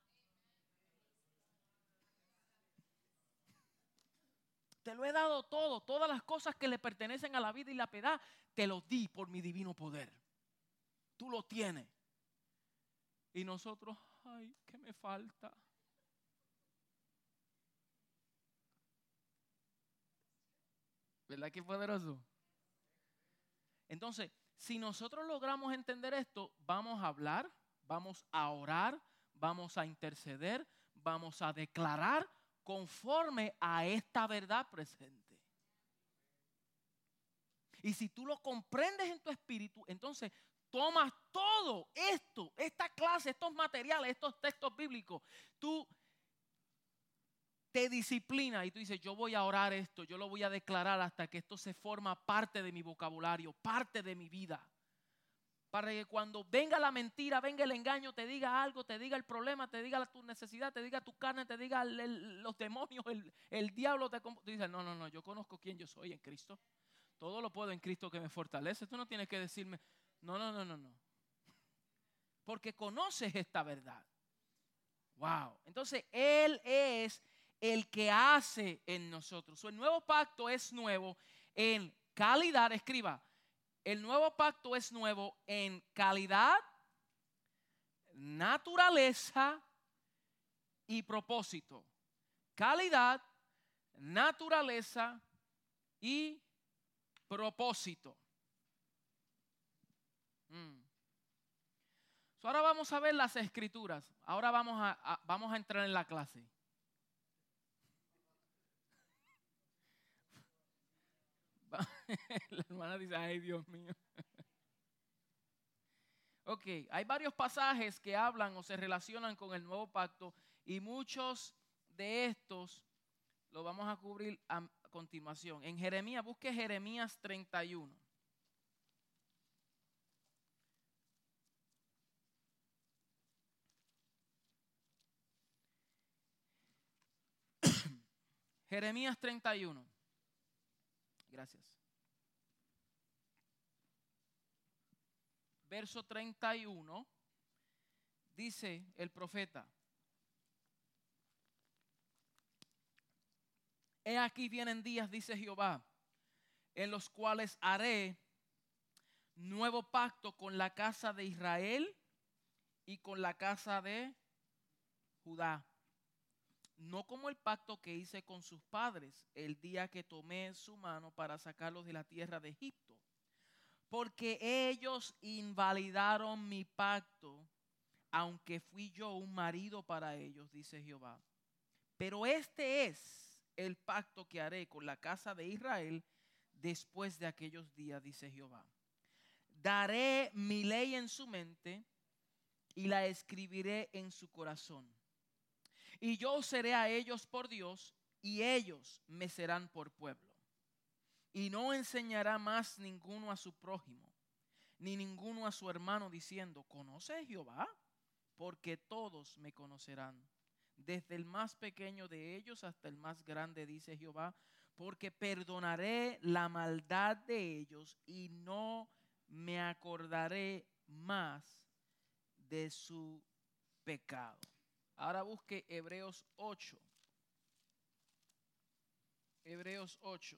Speaker 1: Te lo he dado todo, todas las cosas que le pertenecen a la vida y la piedad, te los di por mi divino poder. Tú lo tienes. Y nosotros, ay, ¿qué me falta? ¿Verdad que poderoso? Entonces, si nosotros logramos entender esto, vamos a hablar, vamos a orar, vamos a interceder, vamos a declarar conforme a esta verdad presente. Y si tú lo comprendes en tu espíritu, entonces tomas todo esto, esta clase, estos materiales, estos textos bíblicos, tú te disciplina y tú dices, yo voy a orar esto, yo lo voy a declarar hasta que esto se forma parte de mi vocabulario, parte de mi vida para que cuando venga la mentira, venga el engaño, te diga algo, te diga el problema, te diga tu necesidad, te diga tu carne, te diga los demonios, el, diablo. Te, tú dices, no, no, no, yo conozco quién yo soy en Cristo. Todo lo puedo en Cristo que me fortalece. Tú no tienes que decirme, no, no, no, no, no. Porque conoces esta verdad. Wow. Entonces, Él es el que hace en nosotros. el nuevo pacto es nuevo en calidad, escriba, el nuevo pacto es nuevo en calidad, naturaleza y propósito. Calidad, naturaleza y propósito. Mm. ahora vamos a ver las escrituras. Ahora vamos a, vamos a entrar en la clase. la hermana dice, ay Dios mío. ok, hay varios pasajes que hablan o se relacionan con el nuevo pacto y muchos de estos los vamos a cubrir a continuación. En Jeremías, busque Jeremías 31. Jeremías 31. Gracias. Verso 31 dice el profeta, He aquí vienen días, dice Jehová, en los cuales haré nuevo pacto con la casa de Israel y con la casa de Judá. No como el pacto que hice con sus padres el día que tomé su mano para sacarlos de la tierra de Egipto. Porque ellos invalidaron mi pacto, aunque fui yo un marido para ellos, dice Jehová. Pero este es el pacto que haré con la casa de Israel después de aquellos días, dice Jehová. Daré mi ley en su mente y la escribiré en su corazón. Y yo seré a ellos por Dios y ellos me serán por pueblo. Y no enseñará más ninguno a su prójimo, ni ninguno a su hermano diciendo, ¿conoce Jehová? Porque todos me conocerán, desde el más pequeño de ellos hasta el más grande, dice Jehová, porque perdonaré la maldad de ellos y no me acordaré más de su pecado. Ahora busque Hebreos 8. Hebreos 8.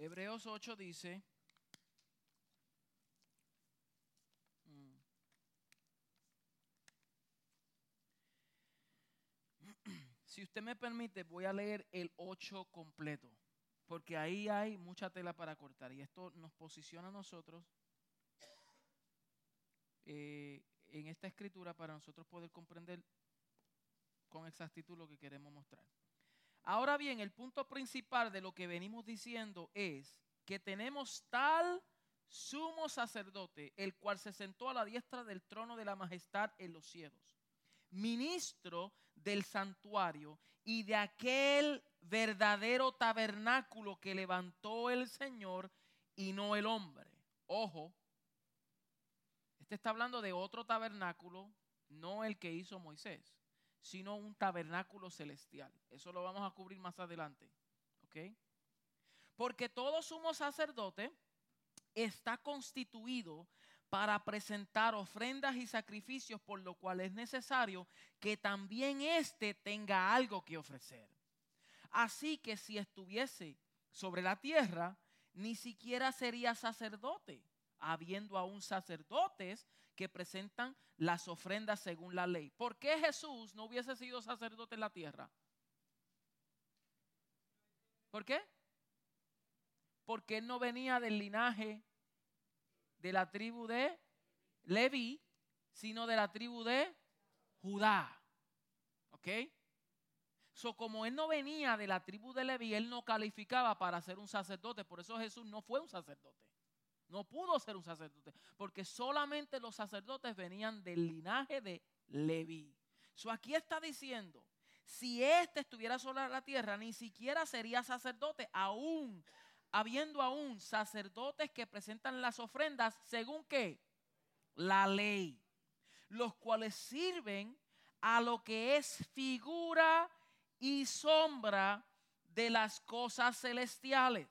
Speaker 1: Hebreos 8 dice, Si usted me permite, voy a leer el 8 completo, porque ahí hay mucha tela para cortar y esto nos posiciona a nosotros eh, en esta escritura para nosotros poder comprender con exactitud lo que queremos mostrar. Ahora bien, el punto principal de lo que venimos diciendo es que tenemos tal sumo sacerdote, el cual se sentó a la diestra del trono de la majestad en los cielos ministro del santuario y de aquel verdadero tabernáculo que levantó el Señor y no el hombre. Ojo, este está hablando de otro tabernáculo, no el que hizo Moisés, sino un tabernáculo celestial. Eso lo vamos a cubrir más adelante. ¿Ok? Porque todo sumo sacerdote está constituido para presentar ofrendas y sacrificios, por lo cual es necesario que también éste tenga algo que ofrecer. Así que si estuviese sobre la tierra, ni siquiera sería sacerdote, habiendo aún sacerdotes que presentan las ofrendas según la ley. ¿Por qué Jesús no hubiese sido sacerdote en la tierra? ¿Por qué? Porque él no venía del linaje de la tribu de Levi, sino de la tribu de Judá. ¿Ok? So, como él no venía de la tribu de Levi, él no calificaba para ser un sacerdote. Por eso Jesús no fue un sacerdote. No pudo ser un sacerdote. Porque solamente los sacerdotes venían del linaje de Levi. So, aquí está diciendo, si éste estuviera sobre la tierra, ni siquiera sería sacerdote, aún habiendo aún sacerdotes que presentan las ofrendas según qué? La ley, los cuales sirven a lo que es figura y sombra de las cosas celestiales,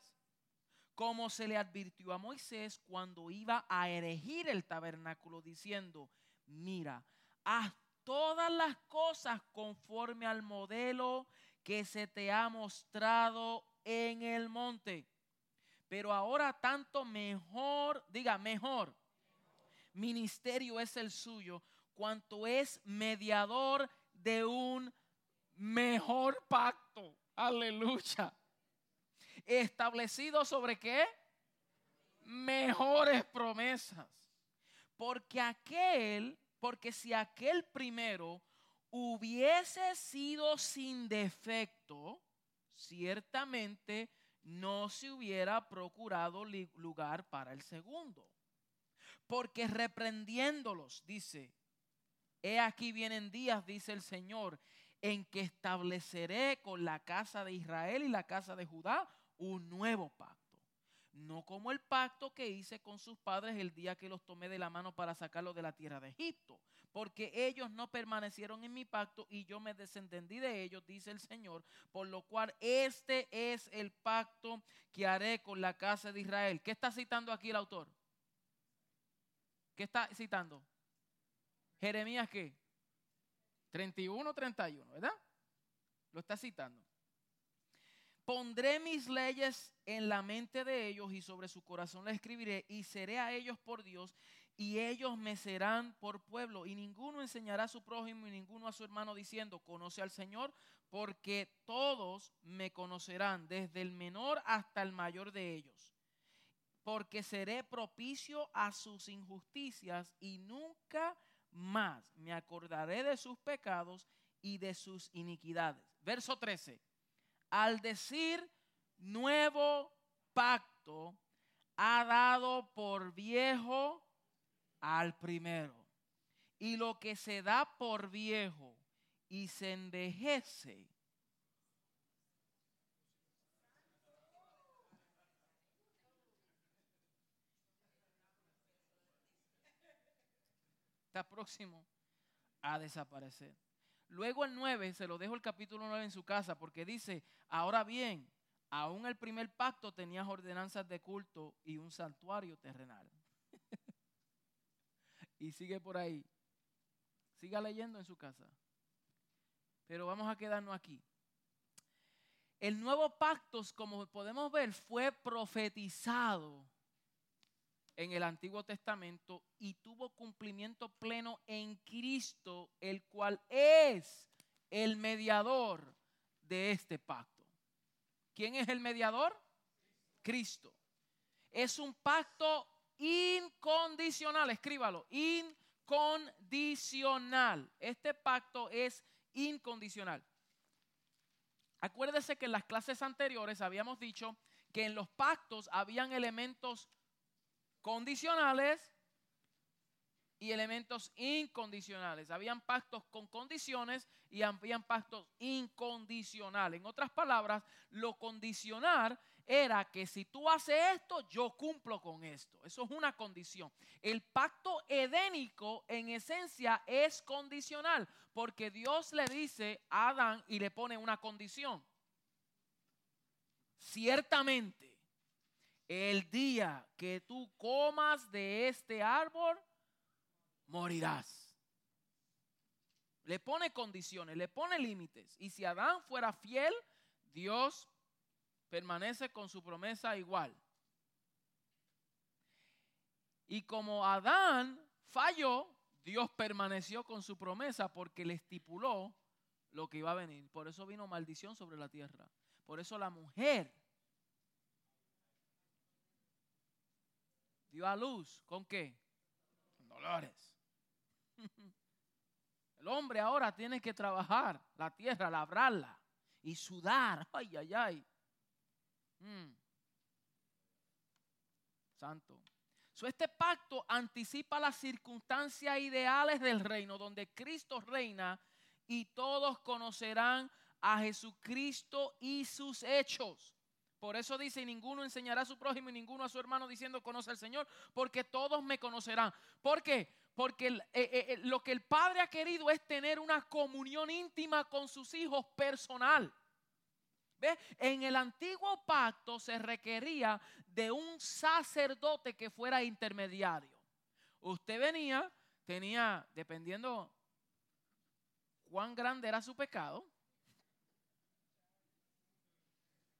Speaker 1: como se le advirtió a Moisés cuando iba a erigir el tabernáculo, diciendo, mira, haz todas las cosas conforme al modelo que se te ha mostrado en el monte. Pero ahora tanto mejor, diga mejor, ministerio es el suyo, cuanto es mediador de un mejor pacto. Aleluya. Establecido sobre qué? Mejores promesas. Porque aquel, porque si aquel primero hubiese sido sin defecto, ciertamente no se hubiera procurado lugar para el segundo. Porque reprendiéndolos, dice, he aquí vienen días, dice el Señor, en que estableceré con la casa de Israel y la casa de Judá un nuevo pacto. No como el pacto que hice con sus padres el día que los tomé de la mano para sacarlos de la tierra de Egipto porque ellos no permanecieron en mi pacto y yo me desentendí de ellos, dice el Señor, por lo cual este es el pacto que haré con la casa de Israel. ¿Qué está citando aquí el autor? ¿Qué está citando? Jeremías qué? 31, 31, ¿verdad? Lo está citando. Pondré mis leyes en la mente de ellos y sobre su corazón las escribiré y seré a ellos por Dios y ellos me serán por pueblo. Y ninguno enseñará a su prójimo y ninguno a su hermano diciendo, conoce al Señor, porque todos me conocerán, desde el menor hasta el mayor de ellos, porque seré propicio a sus injusticias y nunca más me acordaré de sus pecados y de sus iniquidades. Verso 13 al decir nuevo pacto, ha dado por viejo al primero. Y lo que se da por viejo y se envejece, está próximo a desaparecer. Luego el 9, se lo dejo el capítulo 9 en su casa, porque dice, ahora bien, aún el primer pacto tenías ordenanzas de culto y un santuario terrenal. y sigue por ahí. Siga leyendo en su casa. Pero vamos a quedarnos aquí. El nuevo pacto, como podemos ver, fue profetizado en el Antiguo Testamento y tuvo cumplimiento pleno en Cristo, el cual es el mediador de este pacto. ¿Quién es el mediador? Cristo. Es un pacto incondicional, escríbalo, incondicional. Este pacto es incondicional. Acuérdese que en las clases anteriores habíamos dicho que en los pactos habían elementos condicionales y elementos incondicionales. Habían pactos con condiciones y habían pactos incondicionales. En otras palabras, lo condicional era que si tú haces esto, yo cumplo con esto. Eso es una condición. El pacto edénico en esencia es condicional porque Dios le dice a Adán y le pone una condición. Ciertamente el día que tú comas de este árbol, morirás. Le pone condiciones, le pone límites. Y si Adán fuera fiel, Dios permanece con su promesa igual. Y como Adán falló, Dios permaneció con su promesa porque le estipuló lo que iba a venir. Por eso vino maldición sobre la tierra. Por eso la mujer dio a luz. ¿Con qué? Con dolores. El hombre ahora tiene que trabajar la tierra, labrarla y sudar. Ay, ay, ay. Mm. Santo. So, este pacto anticipa las circunstancias ideales del reino, donde Cristo reina y todos conocerán a Jesucristo y sus hechos. Por eso dice, y ninguno enseñará a su prójimo y ninguno a su hermano diciendo, conoce al Señor, porque todos me conocerán. ¿Por qué? Porque eh, eh, eh, lo que el Padre ha querido es tener una comunión íntima con sus hijos personal. ¿Ve? En el antiguo pacto se requería de un sacerdote que fuera intermediario. Usted venía, tenía, dependiendo cuán grande era su pecado,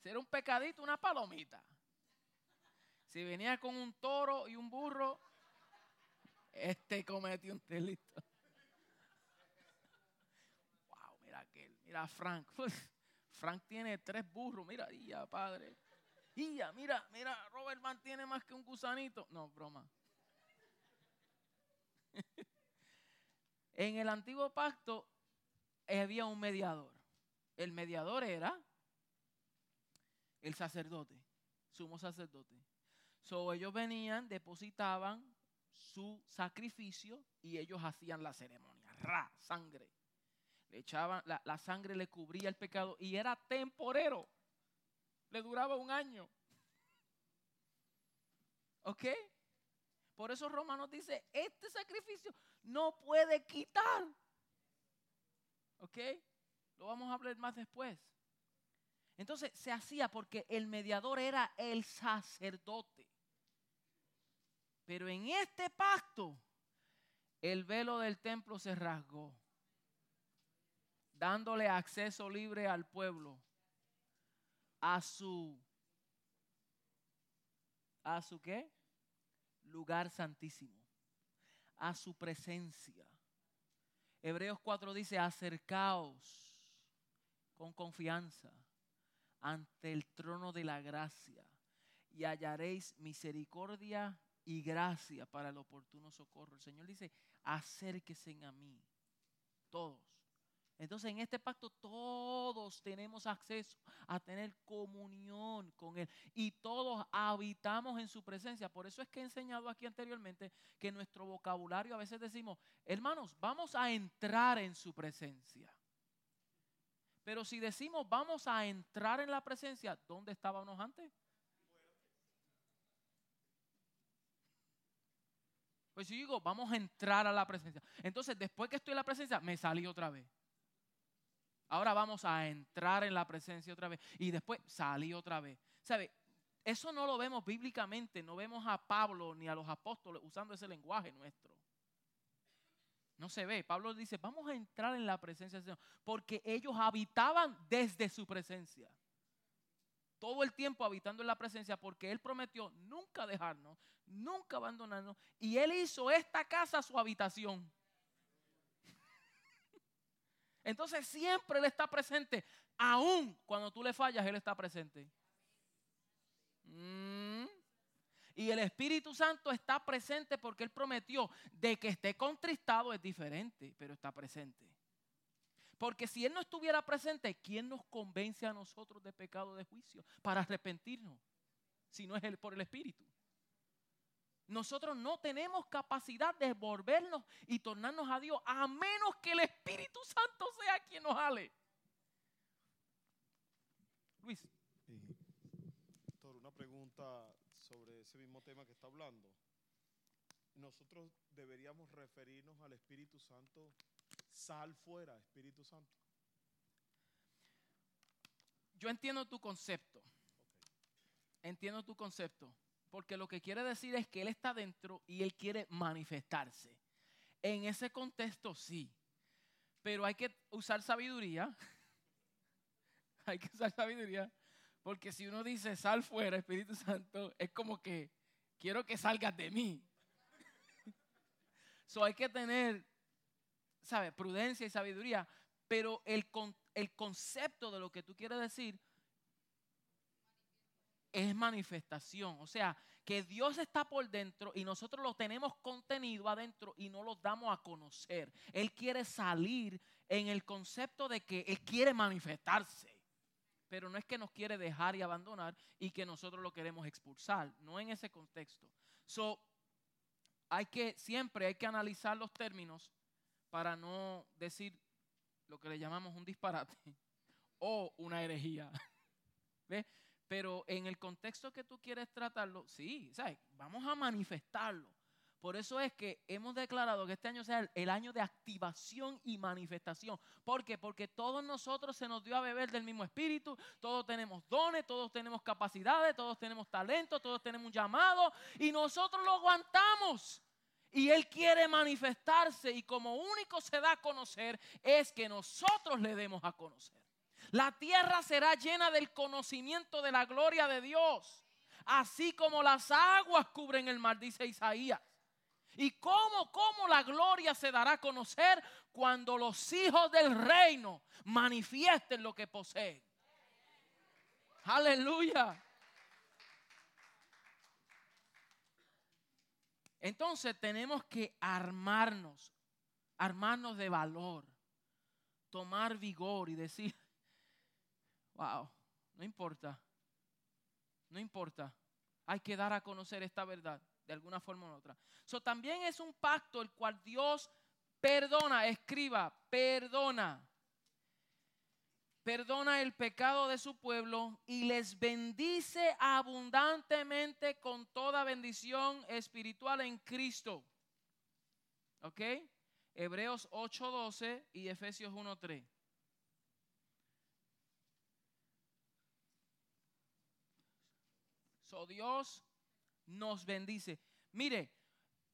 Speaker 1: si era un pecadito, una palomita. Si venía con un toro y un burro, este cometió un delito. Wow, mira aquel, mira Frank. Frank tiene tres burros, mira, ya padre. ya, mira, mira, Robert mantiene más que un gusanito. No, broma. en el antiguo pacto había un mediador. El mediador era el sacerdote, sumo sacerdote. So ellos venían, depositaban su sacrificio y ellos hacían la ceremonia. Ra, sangre. Le echaban, la, la sangre le cubría el pecado y era temporero. Le duraba un año. ¿Ok? Por eso Romanos dice, este sacrificio no puede quitar. ¿Ok? Lo vamos a hablar más después. Entonces se hacía porque el mediador era el sacerdote. Pero en este pacto, el velo del templo se rasgó, dándole acceso libre al pueblo a su a su qué? Lugar santísimo, a su presencia. Hebreos 4 dice, acercaos con confianza ante el trono de la gracia y hallaréis misericordia y gracia para el oportuno socorro. El Señor dice, acérquese a mí, todos. Entonces en este pacto todos tenemos acceso a tener comunión con Él y todos habitamos en su presencia. Por eso es que he enseñado aquí anteriormente que nuestro vocabulario a veces decimos, hermanos, vamos a entrar en su presencia. Pero si decimos vamos a entrar en la presencia, ¿dónde estábamos antes? Pues si digo, vamos a entrar a la presencia. Entonces, después que estoy en la presencia, me salí otra vez. Ahora vamos a entrar en la presencia otra vez. Y después salí otra vez. ¿Sabe? Eso no lo vemos bíblicamente. No vemos a Pablo ni a los apóstoles usando ese lenguaje nuestro. No se ve. Pablo dice, vamos a entrar en la presencia del Señor. Porque ellos habitaban desde su presencia. Todo el tiempo habitando en la presencia porque Él prometió nunca dejarnos, nunca abandonarnos. Y Él hizo esta casa su habitación. Entonces siempre Él está presente. Aún cuando tú le fallas, Él está presente. Mm. Y el Espíritu Santo está presente porque Él prometió de que esté contristado es diferente, pero está presente. Porque si Él no estuviera presente, ¿quién nos convence a nosotros de pecado de juicio para arrepentirnos? Si no es Él por el Espíritu. Nosotros no tenemos capacidad de volvernos y tornarnos a Dios a menos que el Espíritu Santo sea quien nos jale. Luis.
Speaker 3: Doctor, una pregunta ese mismo tema que está hablando. Nosotros deberíamos referirnos al Espíritu Santo, sal fuera, Espíritu Santo.
Speaker 1: Yo entiendo tu concepto. Entiendo tu concepto. Porque lo que quiere decir es que Él está dentro y Él quiere manifestarse. En ese contexto sí. Pero hay que usar sabiduría. hay que usar sabiduría. Porque si uno dice sal fuera, Espíritu Santo, es como que quiero que salgas de mí. so hay que tener, ¿sabes? Prudencia y sabiduría. Pero el, el concepto de lo que tú quieres decir es manifestación. O sea, que Dios está por dentro y nosotros lo tenemos contenido adentro y no lo damos a conocer. Él quiere salir en el concepto de que Él quiere manifestarse. Pero no es que nos quiere dejar y abandonar y que nosotros lo queremos expulsar. No en ese contexto. So, hay que, siempre hay que analizar los términos para no decir lo que le llamamos un disparate o una herejía. ¿Ves? Pero en el contexto que tú quieres tratarlo, sí, ¿sabes? Vamos a manifestarlo. Por eso es que hemos declarado que este año sea el, año de activación y manifestación. ¿Por qué? Porque todos nosotros se nos dio a beber del mismo espíritu, todos tenemos dones, todos tenemos capacidades, todos tenemos talento, todos tenemos un llamado y nosotros lo aguantamos. Y Él quiere manifestarse y como único se da a conocer es que nosotros le demos a conocer. La tierra será llena del conocimiento de la gloria de Dios, así como las aguas cubren el mar, dice Isaías. ¿Y cómo, cómo la gloria se dará a conocer cuando los hijos del reino manifiesten lo que poseen? Aleluya. Entonces tenemos que armarnos, armarnos de valor, tomar vigor y decir, Wow, no importa. No importa. Hay que dar a conocer esta verdad de alguna forma u otra. So, también es un pacto el cual Dios perdona, escriba, perdona. Perdona el pecado de su pueblo y les bendice abundantemente con toda bendición espiritual en Cristo. ¿Ok? Hebreos 8:12 y Efesios 1:3. So Dios nos bendice. Mire,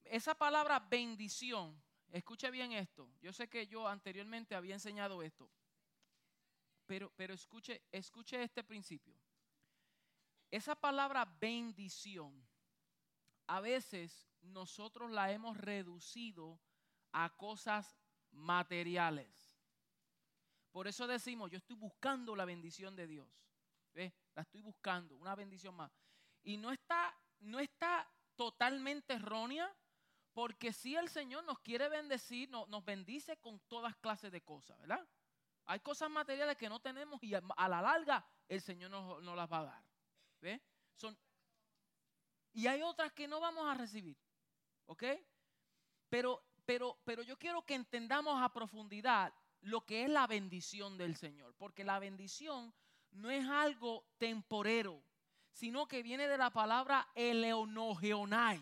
Speaker 1: esa palabra bendición escuche bien esto. Yo sé que yo anteriormente había enseñado esto. Pero, pero escuche, escuche este principio. Esa palabra bendición, a veces nosotros la hemos reducido a cosas materiales. Por eso decimos, yo estoy buscando la bendición de Dios. ¿Ves? La estoy buscando, una bendición más. Y no está, no está totalmente errónea, porque si el Señor nos quiere bendecir, nos bendice con todas clases de cosas, ¿verdad? Hay cosas materiales que no tenemos y a la larga el Señor nos, las va a dar. ¿Ves? Son, y hay otras que no vamos a recibir. ¿Ok? Pero, pero, pero yo quiero que entendamos a profundidad lo que es la bendición del Señor. Porque la bendición no es algo temporero, sino que viene de la palabra eleonogeonai.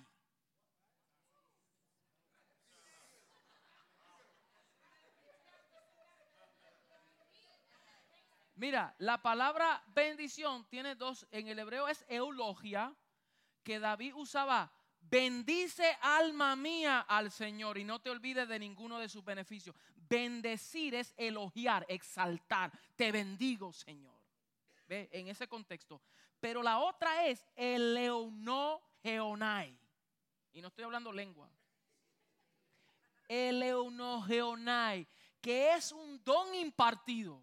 Speaker 1: Mira, la palabra bendición tiene dos, en el hebreo es eulogia, que David usaba, bendice alma mía al Señor y no te olvides de ninguno de sus beneficios. Bendecir es elogiar, exaltar, te bendigo Señor. ¿Ve? En ese contexto. Pero la otra es el geonai. Y no estoy hablando lengua. El geonai, que es un don impartido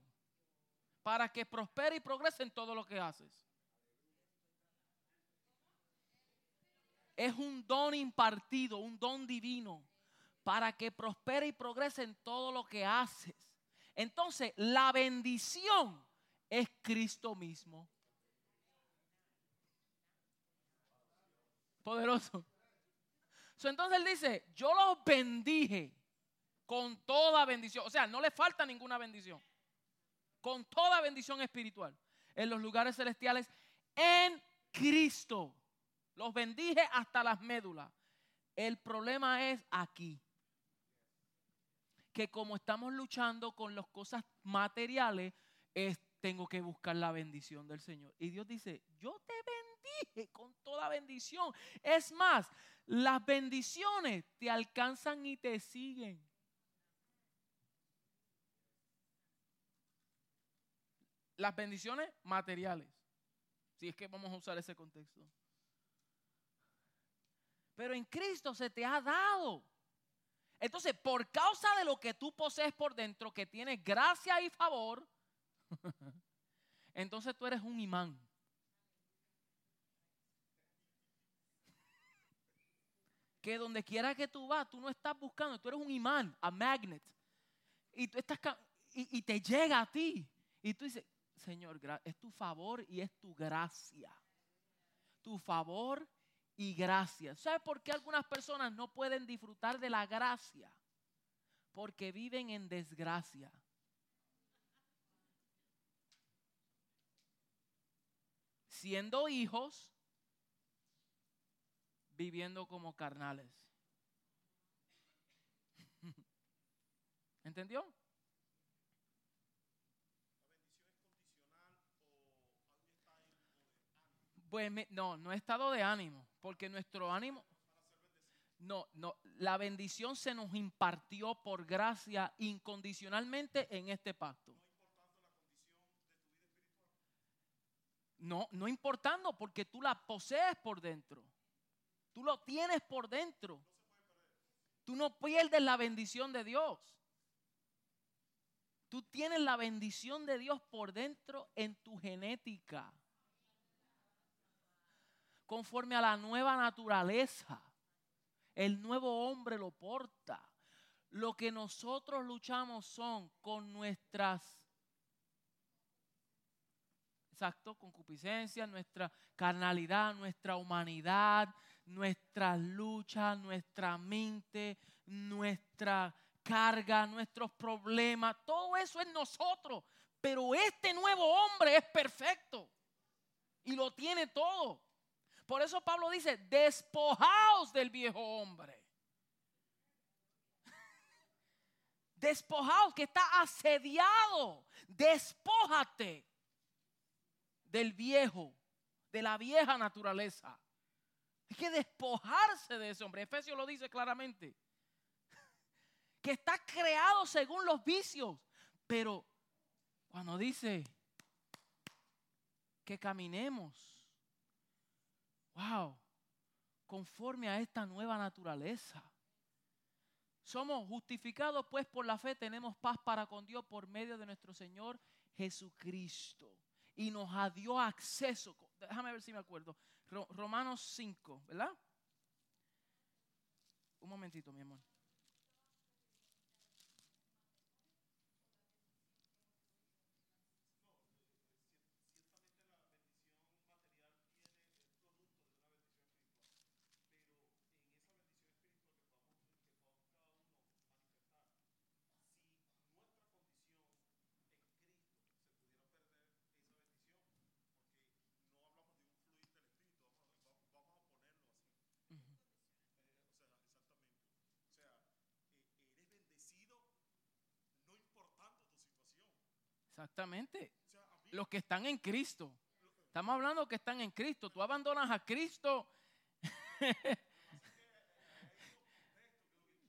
Speaker 1: para que prospere y progrese en todo lo que haces. Es un don impartido, un don divino, para que prospere y progrese en todo lo que haces. Entonces, la bendición es Cristo mismo. Poderoso. entonces él dice, yo los bendije con toda bendición. O sea, no le falta ninguna bendición con toda bendición espiritual en los lugares celestiales en Cristo. Los bendije hasta las médulas. El problema es aquí. Que como estamos luchando con las cosas materiales, tengo que buscar la bendición del Señor. Y Dios dice, yo te con toda bendición. Es más, las bendiciones te alcanzan y te siguen. las bendiciones materiales. Si es que vamos a usar ese contexto. Pero en Cristo se te ha dado. Entonces, por causa de lo que tú posees por dentro, que tienes gracia y favor, entonces tú eres un imán. Que donde quiera que tú vas, tú no estás buscando, tú eres un imán, a magnet. Y, tú estás, y, y te llega a ti. Y tú dices, Señor, es tu favor y es tu gracia. Tu favor y gracia. ¿Sabes por qué algunas personas no pueden disfrutar de la gracia? Porque viven en desgracia. Siendo hijos, viviendo como carnales. ¿Entendió? Pues no, no es estado de ánimo, porque nuestro ánimo, no, no, la bendición se nos impartió por gracia incondicionalmente en este pacto. No, no importando porque tú la posees por dentro. Tú lo tienes por dentro. Tú no pierdes la bendición de Dios. Tú tienes la bendición de Dios por dentro en tu genética conforme a la nueva naturaleza. El nuevo hombre lo porta. Lo que nosotros luchamos son con nuestras, exacto, concupiscencias, nuestra carnalidad, nuestra humanidad, nuestras luchas, nuestra mente, nuestra carga, nuestros problemas. Todo eso es nosotros. Pero este nuevo hombre es perfecto y lo tiene todo. Por eso Pablo dice, despojaos del viejo hombre. Despojaos que está asediado. Despójate del viejo, de la vieja naturaleza. Hay que despojarse de ese hombre. Efesios lo dice claramente. que está creado según los vicios. Pero cuando dice que caminemos, wow, conforme a esta nueva naturaleza. Somos justificados pues por la fe, tenemos paz para con Dios por medio de nuestro Señor Jesucristo. Y nos dio acceso, déjame ver si me acuerdo, Romanos 5, ¿verdad? Un momentito, mi amor. Exactamente. Los que están en Cristo. Estamos hablando que están en Cristo. Tú abandonas a Cristo.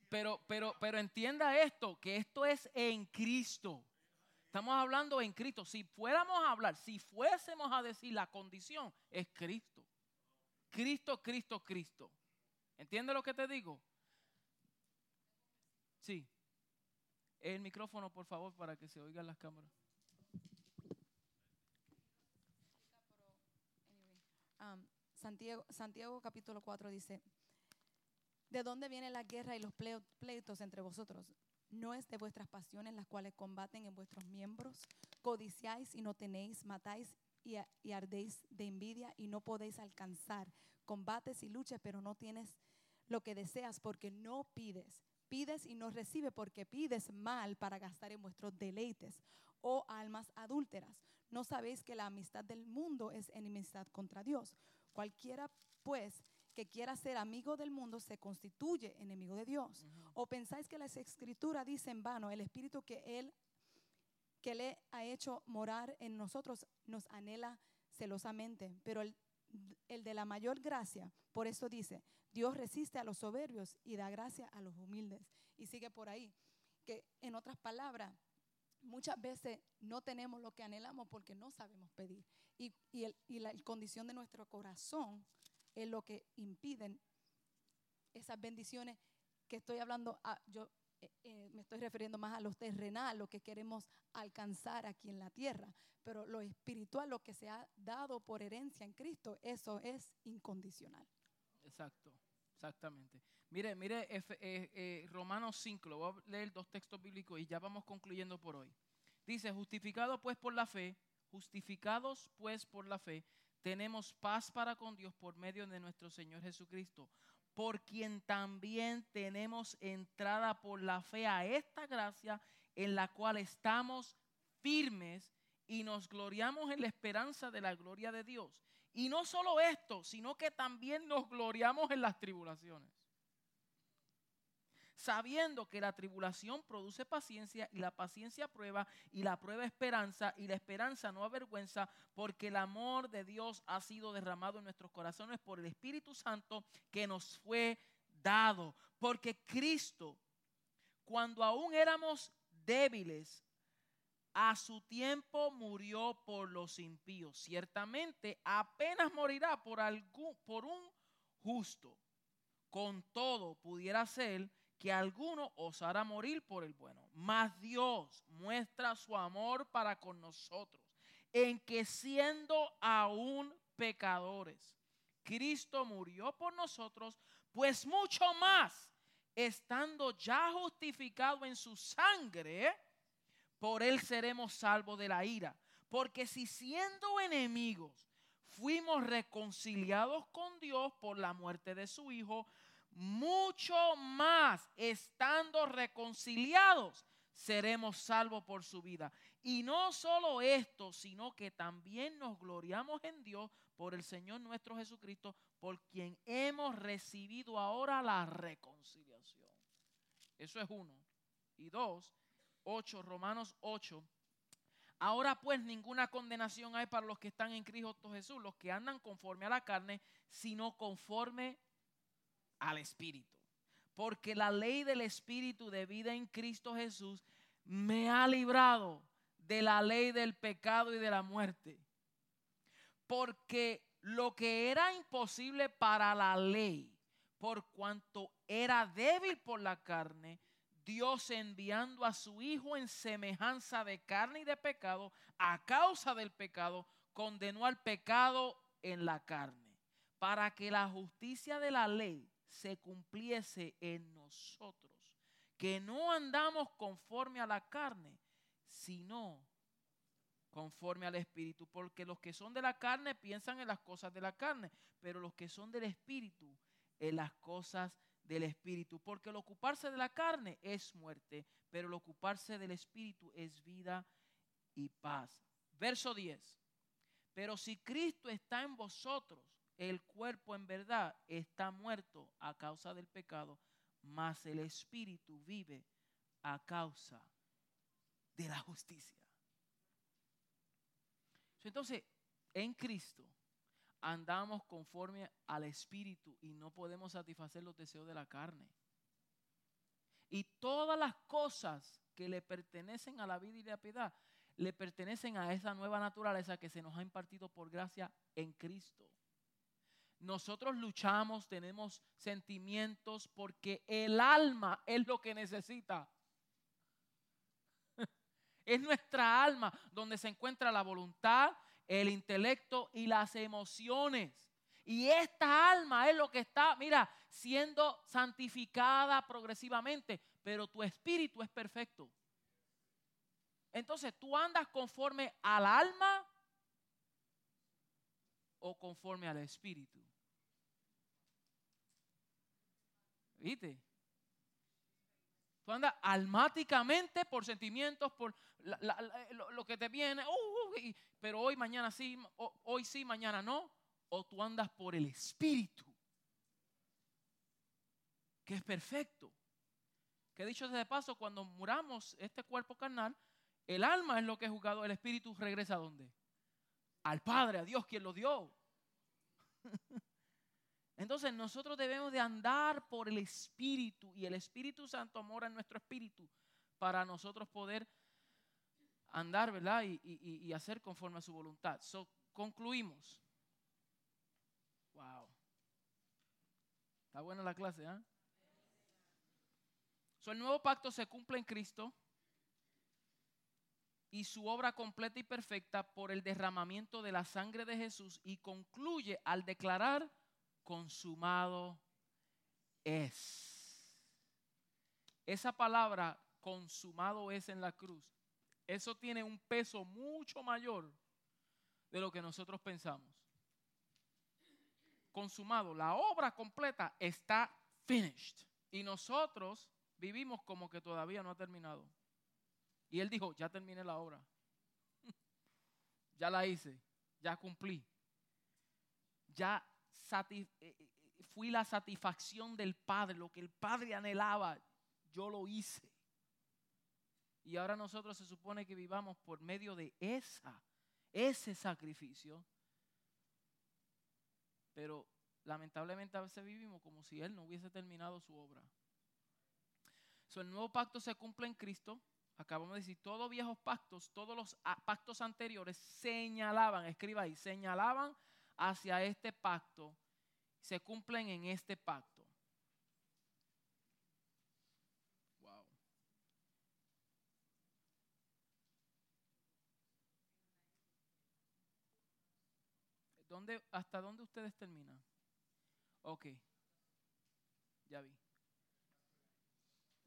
Speaker 1: pero, pero, pero entienda esto, que esto es en Cristo. Estamos hablando en Cristo. Si fuéramos a hablar, si fuésemos a decir la condición, es Cristo. Cristo, Cristo, Cristo. ¿Entiendes lo que te digo? Sí. El micrófono, por favor, para que se oigan las cámaras.
Speaker 4: Santiago, capítulo 4 dice, ¿de dónde viene la guerra y los pleitos entre vosotros? ¿No es de vuestras pasiones las cuales combaten en vuestros miembros? Codiciáis y no tenéis, matáis y, y ardéis de envidia y no podéis alcanzar. Combates y luchas, pero no tienes lo que deseas porque no pides. Pides y no recibes porque pides mal para gastar en vuestros deleites. Oh almas adúlteras, ¿no sabéis que la amistad del mundo es enemistad contra Dios? Cualquiera, pues, que quiera ser amigo del mundo se constituye enemigo de Dios. ¿O pensáis que las escrituras dicen en vano, el espíritu que Él que le ha hecho morar en nosotros nos anhela celosamente, pero el, el de la mayor gracia, por eso dice, Dios resiste a los soberbios y da gracia a los humildes. Y sigue por ahí, que en otras palabras, muchas veces no tenemos lo que anhelamos porque no sabemos pedir. Y, la condición de nuestro corazón es lo que impiden esas bendiciones que estoy hablando. yo eh, eh, me estoy refiriendo más a lo terrenal, lo que queremos alcanzar aquí en la tierra. Pero lo espiritual, lo que se ha dado por herencia en Cristo, eso es incondicional.
Speaker 1: Exacto, exactamente. Mire, mire, eh, Romanos 5, lo voy a leer dos textos bíblicos y ya vamos concluyendo por hoy. Dice, justificado pues por la fe, justificados pues por la fe, tenemos paz para con Dios por medio de nuestro Señor Jesucristo, por quien también tenemos entrada por la fe a esta gracia en la cual estamos firmes y nos gloriamos en la esperanza de la gloria de Dios. Y no solo esto, sino que también nos gloriamos en las tribulaciones sabiendo que la tribulación produce paciencia y la paciencia prueba y la prueba esperanza y la esperanza no avergüenza porque el amor de Dios ha sido derramado en nuestros corazones por el Espíritu Santo que nos fue dado. Porque Cristo, cuando aún éramos débiles, a su tiempo murió por los impíos. Ciertamente apenas morirá por, algún, por un justo. Con todo pudiera ser que alguno osara morir por el bueno. Mas Dios muestra su amor para con nosotros, en que siendo aún pecadores, Cristo murió por nosotros, pues mucho más, estando ya justificado en su sangre, por él seremos salvos de la ira. Porque si siendo enemigos fuimos reconciliados con Dios por la muerte de su Hijo, mucho más estando reconciliados, seremos salvos por su vida. Y no solo esto, sino que también nos gloriamos en Dios por el Señor nuestro Jesucristo, por quien hemos recibido ahora la reconciliación. Eso es uno. Y dos, ocho, Romanos 8. Ahora pues ninguna condenación hay para los que están en Cristo Jesús, los que andan conforme a la carne, sino conforme al Espíritu. porque la ley del Espíritu de vida en Cristo Jesús me ha librado de la ley del pecado y de la muerte. Porque lo que era imposible para la ley, por cuanto era débil por la carne, Dios enviando a su Hijo en semejanza de carne y de pecado, a causa del pecado, condenó al pecado en la carne, para que la justicia de la ley se cumpliese en nosotros, que no andamos conforme a la carne, sino conforme al Espíritu, porque los que son de la carne piensan en las cosas de la carne, pero los que son del Espíritu en las cosas del Espíritu, porque el ocuparse de la carne es muerte, pero el ocuparse del Espíritu es vida y paz. Verso 10. Pero si Cristo está en vosotros, el cuerpo en verdad está muerto a causa del pecado, mas el Espíritu vive a causa de la justicia. Entonces, en Cristo andamos conforme al Espíritu y no podemos satisfacer los deseos de la carne. Y todas las cosas que le pertenecen a la vida y la piedad, le pertenecen a esa nueva naturaleza que se nos ha impartido por gracia en Cristo. Nosotros luchamos, tenemos sentimientos porque el alma es lo que necesita. Es nuestra alma donde se encuentra la voluntad, el intelecto y las emociones. Y esta alma es lo que está, mira, siendo santificada progresivamente, pero tu espíritu es perfecto. Entonces, ¿tú andas conforme al alma o conforme al espíritu? ¿Viste? Tú andas almáticamente por sentimientos, por lo, que te viene, uh, uh, pero hoy, mañana sí, hoy sí, mañana no. O tú andas por el Espíritu, que es perfecto. Que dicho de paso, cuando muramos este cuerpo carnal, el alma es lo que es juzgado, el Espíritu regresa a dónde? Al Padre, a Dios quien lo dio. Entonces nosotros debemos de andar por el Espíritu y el Espíritu Santo mora en nuestro espíritu para nosotros poder andar, ¿verdad? Y, hacer conforme a su voluntad. So, concluimos. Wow. Está buena la clase, ¿ah? So, el nuevo pacto se cumple en Cristo y su obra completa y perfecta por el derramamiento de la sangre de Jesús y concluye al declarar consumado es. Esa palabra consumado es en la cruz. Eso tiene un peso mucho mayor de lo que nosotros pensamos. Consumado, la obra completa está finished. Y nosotros vivimos como que todavía no ha terminado. Y él dijo, ya terminé la obra. ya la hice, ya cumplí. Ya fui la satisfacción del Padre, lo que el Padre anhelaba, yo lo hice. Y ahora nosotros se supone que vivamos por medio de esa, ese sacrificio. Pero lamentablemente a veces vivimos como si Él no hubiese terminado su obra. el nuevo pacto se cumple en Cristo. Acabamos de decir, todos viejos pactos, todos los pactos anteriores señalaban, escriba ahí, señalaban hacia este pacto se cumplen en este pacto. Wow. ¿Dónde, ¿Hasta dónde ustedes terminan? Ok, ya vi.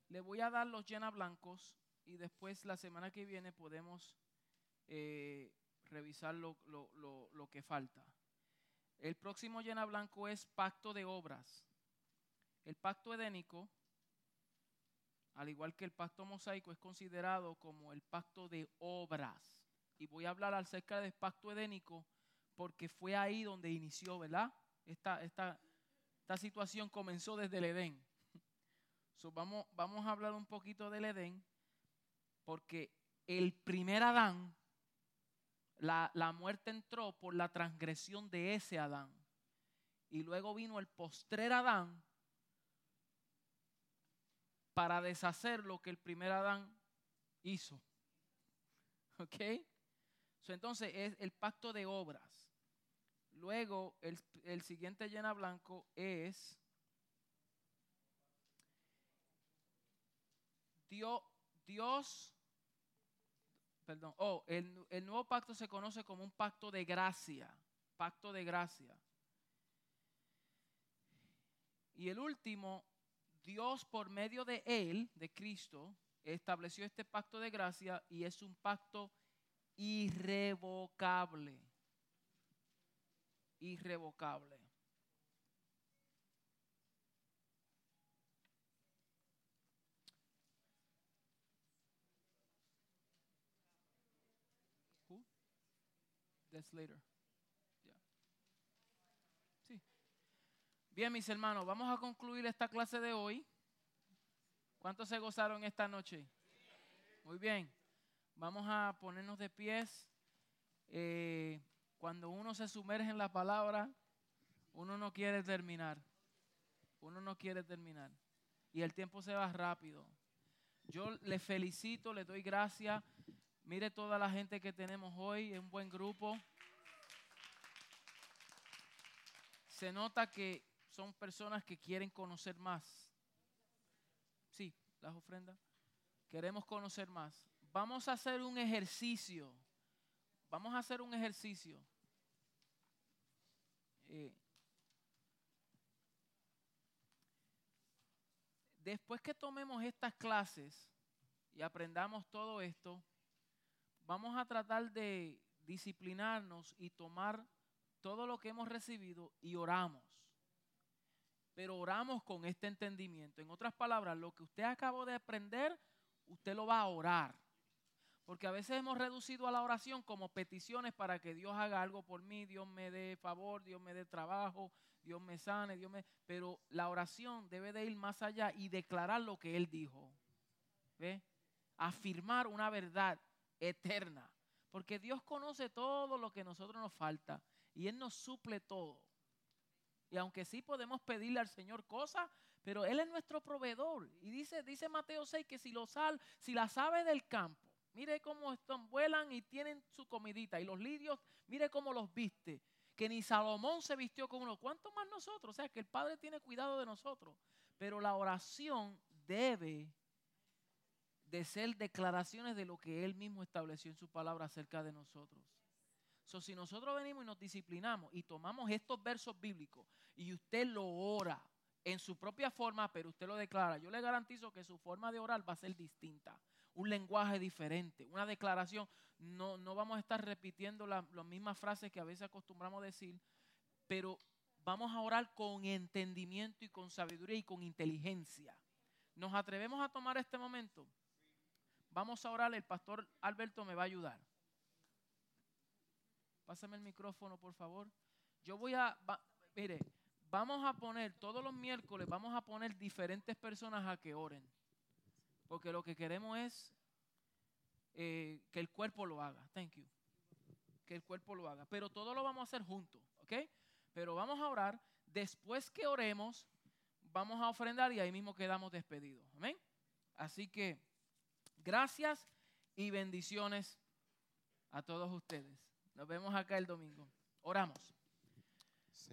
Speaker 1: Le voy a dar los llena blancos y después la semana que viene podemos eh, revisar lo, lo que falta. El próximo llena blanco es pacto de obras. El pacto edénico, al igual que el pacto mosaico, es considerado como el pacto de obras. Y voy a hablar acerca del pacto edénico porque fue ahí donde inició, ¿verdad? Esta, esta, situación comenzó desde el Edén. vamos, vamos a hablar un poquito del Edén porque el primer Adán la, muerte entró por la transgresión de ese Adán. Y luego vino el postrer Adán para deshacer lo que el primer Adán hizo. ¿Ok? Entonces es el pacto de obras. Luego, el, el siguiente llena blanco es Dios, Dios perdón, oh, el, el nuevo pacto se conoce como un pacto de gracia, pacto de gracia. Y el último, Dios por medio de Él, de Cristo, estableció este pacto de gracia y es un pacto irrevocable. Irrevocable. Later. Bien, mis hermanos, vamos a concluir esta clase de hoy. ¿Cuántos se gozaron esta noche? Muy bien. Vamos a ponernos de pies. Eh, cuando uno se sumerge en la palabra, uno no quiere terminar. Uno no quiere terminar. Y el tiempo se va rápido. Yo le felicito, le doy gracias. Mire toda la gente que tenemos hoy, es un buen grupo. Se nota que son personas que quieren conocer más. Sí, las ofrendas. Queremos conocer más. Vamos a hacer un ejercicio. Vamos a hacer un ejercicio. Eh, después que tomemos estas clases y aprendamos todo esto, vamos a tratar de disciplinarnos y tomar todo lo que hemos recibido y oramos. Pero oramos con este entendimiento. En otras palabras, lo que usted acabó de aprender, usted lo va a orar. Porque a veces hemos reducido a la oración como peticiones para que Dios haga algo por mí, Dios me dé favor, Dios me dé trabajo, Dios me sane, Dios me... Pero la oración debe de ir más allá y declarar lo que Él dijo. ¿Ve? Afirmar una verdad eterna. Porque Dios conoce todo lo que a nosotros nos falta y Él nos suple todo. Y aunque sí podemos pedirle al Señor cosas, pero Él es nuestro proveedor. Y dice, dice Mateo 6 que si, lo sal, si las aves del campo Mire cómo están, vuelan y tienen su comidita. Y los lirios, mire cómo los viste. Que ni Salomón se vistió con uno. ¿Cuánto más nosotros? O sea, que el Padre tiene cuidado de nosotros. Pero la oración debe de ser declaraciones de lo que Él mismo estableció en su palabra acerca de nosotros. So, si nosotros venimos y nos disciplinamos y tomamos estos versos bíblicos y usted lo ora en su propia forma, pero usted lo declara, yo le garantizo que su forma de orar va a ser distinta un lenguaje diferente, una declaración. No, no vamos a estar repitiendo las mismas frases que a veces acostumbramos decir, pero vamos a orar con entendimiento y con sabiduría y con inteligencia. ¿Nos atrevemos a tomar este momento? Vamos a orar, el pastor Alberto me va a ayudar. Pásame el micrófono, por favor. Yo voy a, mire, vamos a poner, todos los miércoles vamos a poner diferentes personas a que oren. Porque lo que queremos es eh, que el cuerpo lo haga. Thank you. Que el cuerpo lo haga. Pero todo lo vamos a hacer juntos, ¿ok? Pero vamos a orar. Después que oremos, vamos a ofrendar y ahí mismo quedamos despedidos. Amén. Así que gracias y bendiciones a todos ustedes. Nos vemos acá el domingo. Oramos.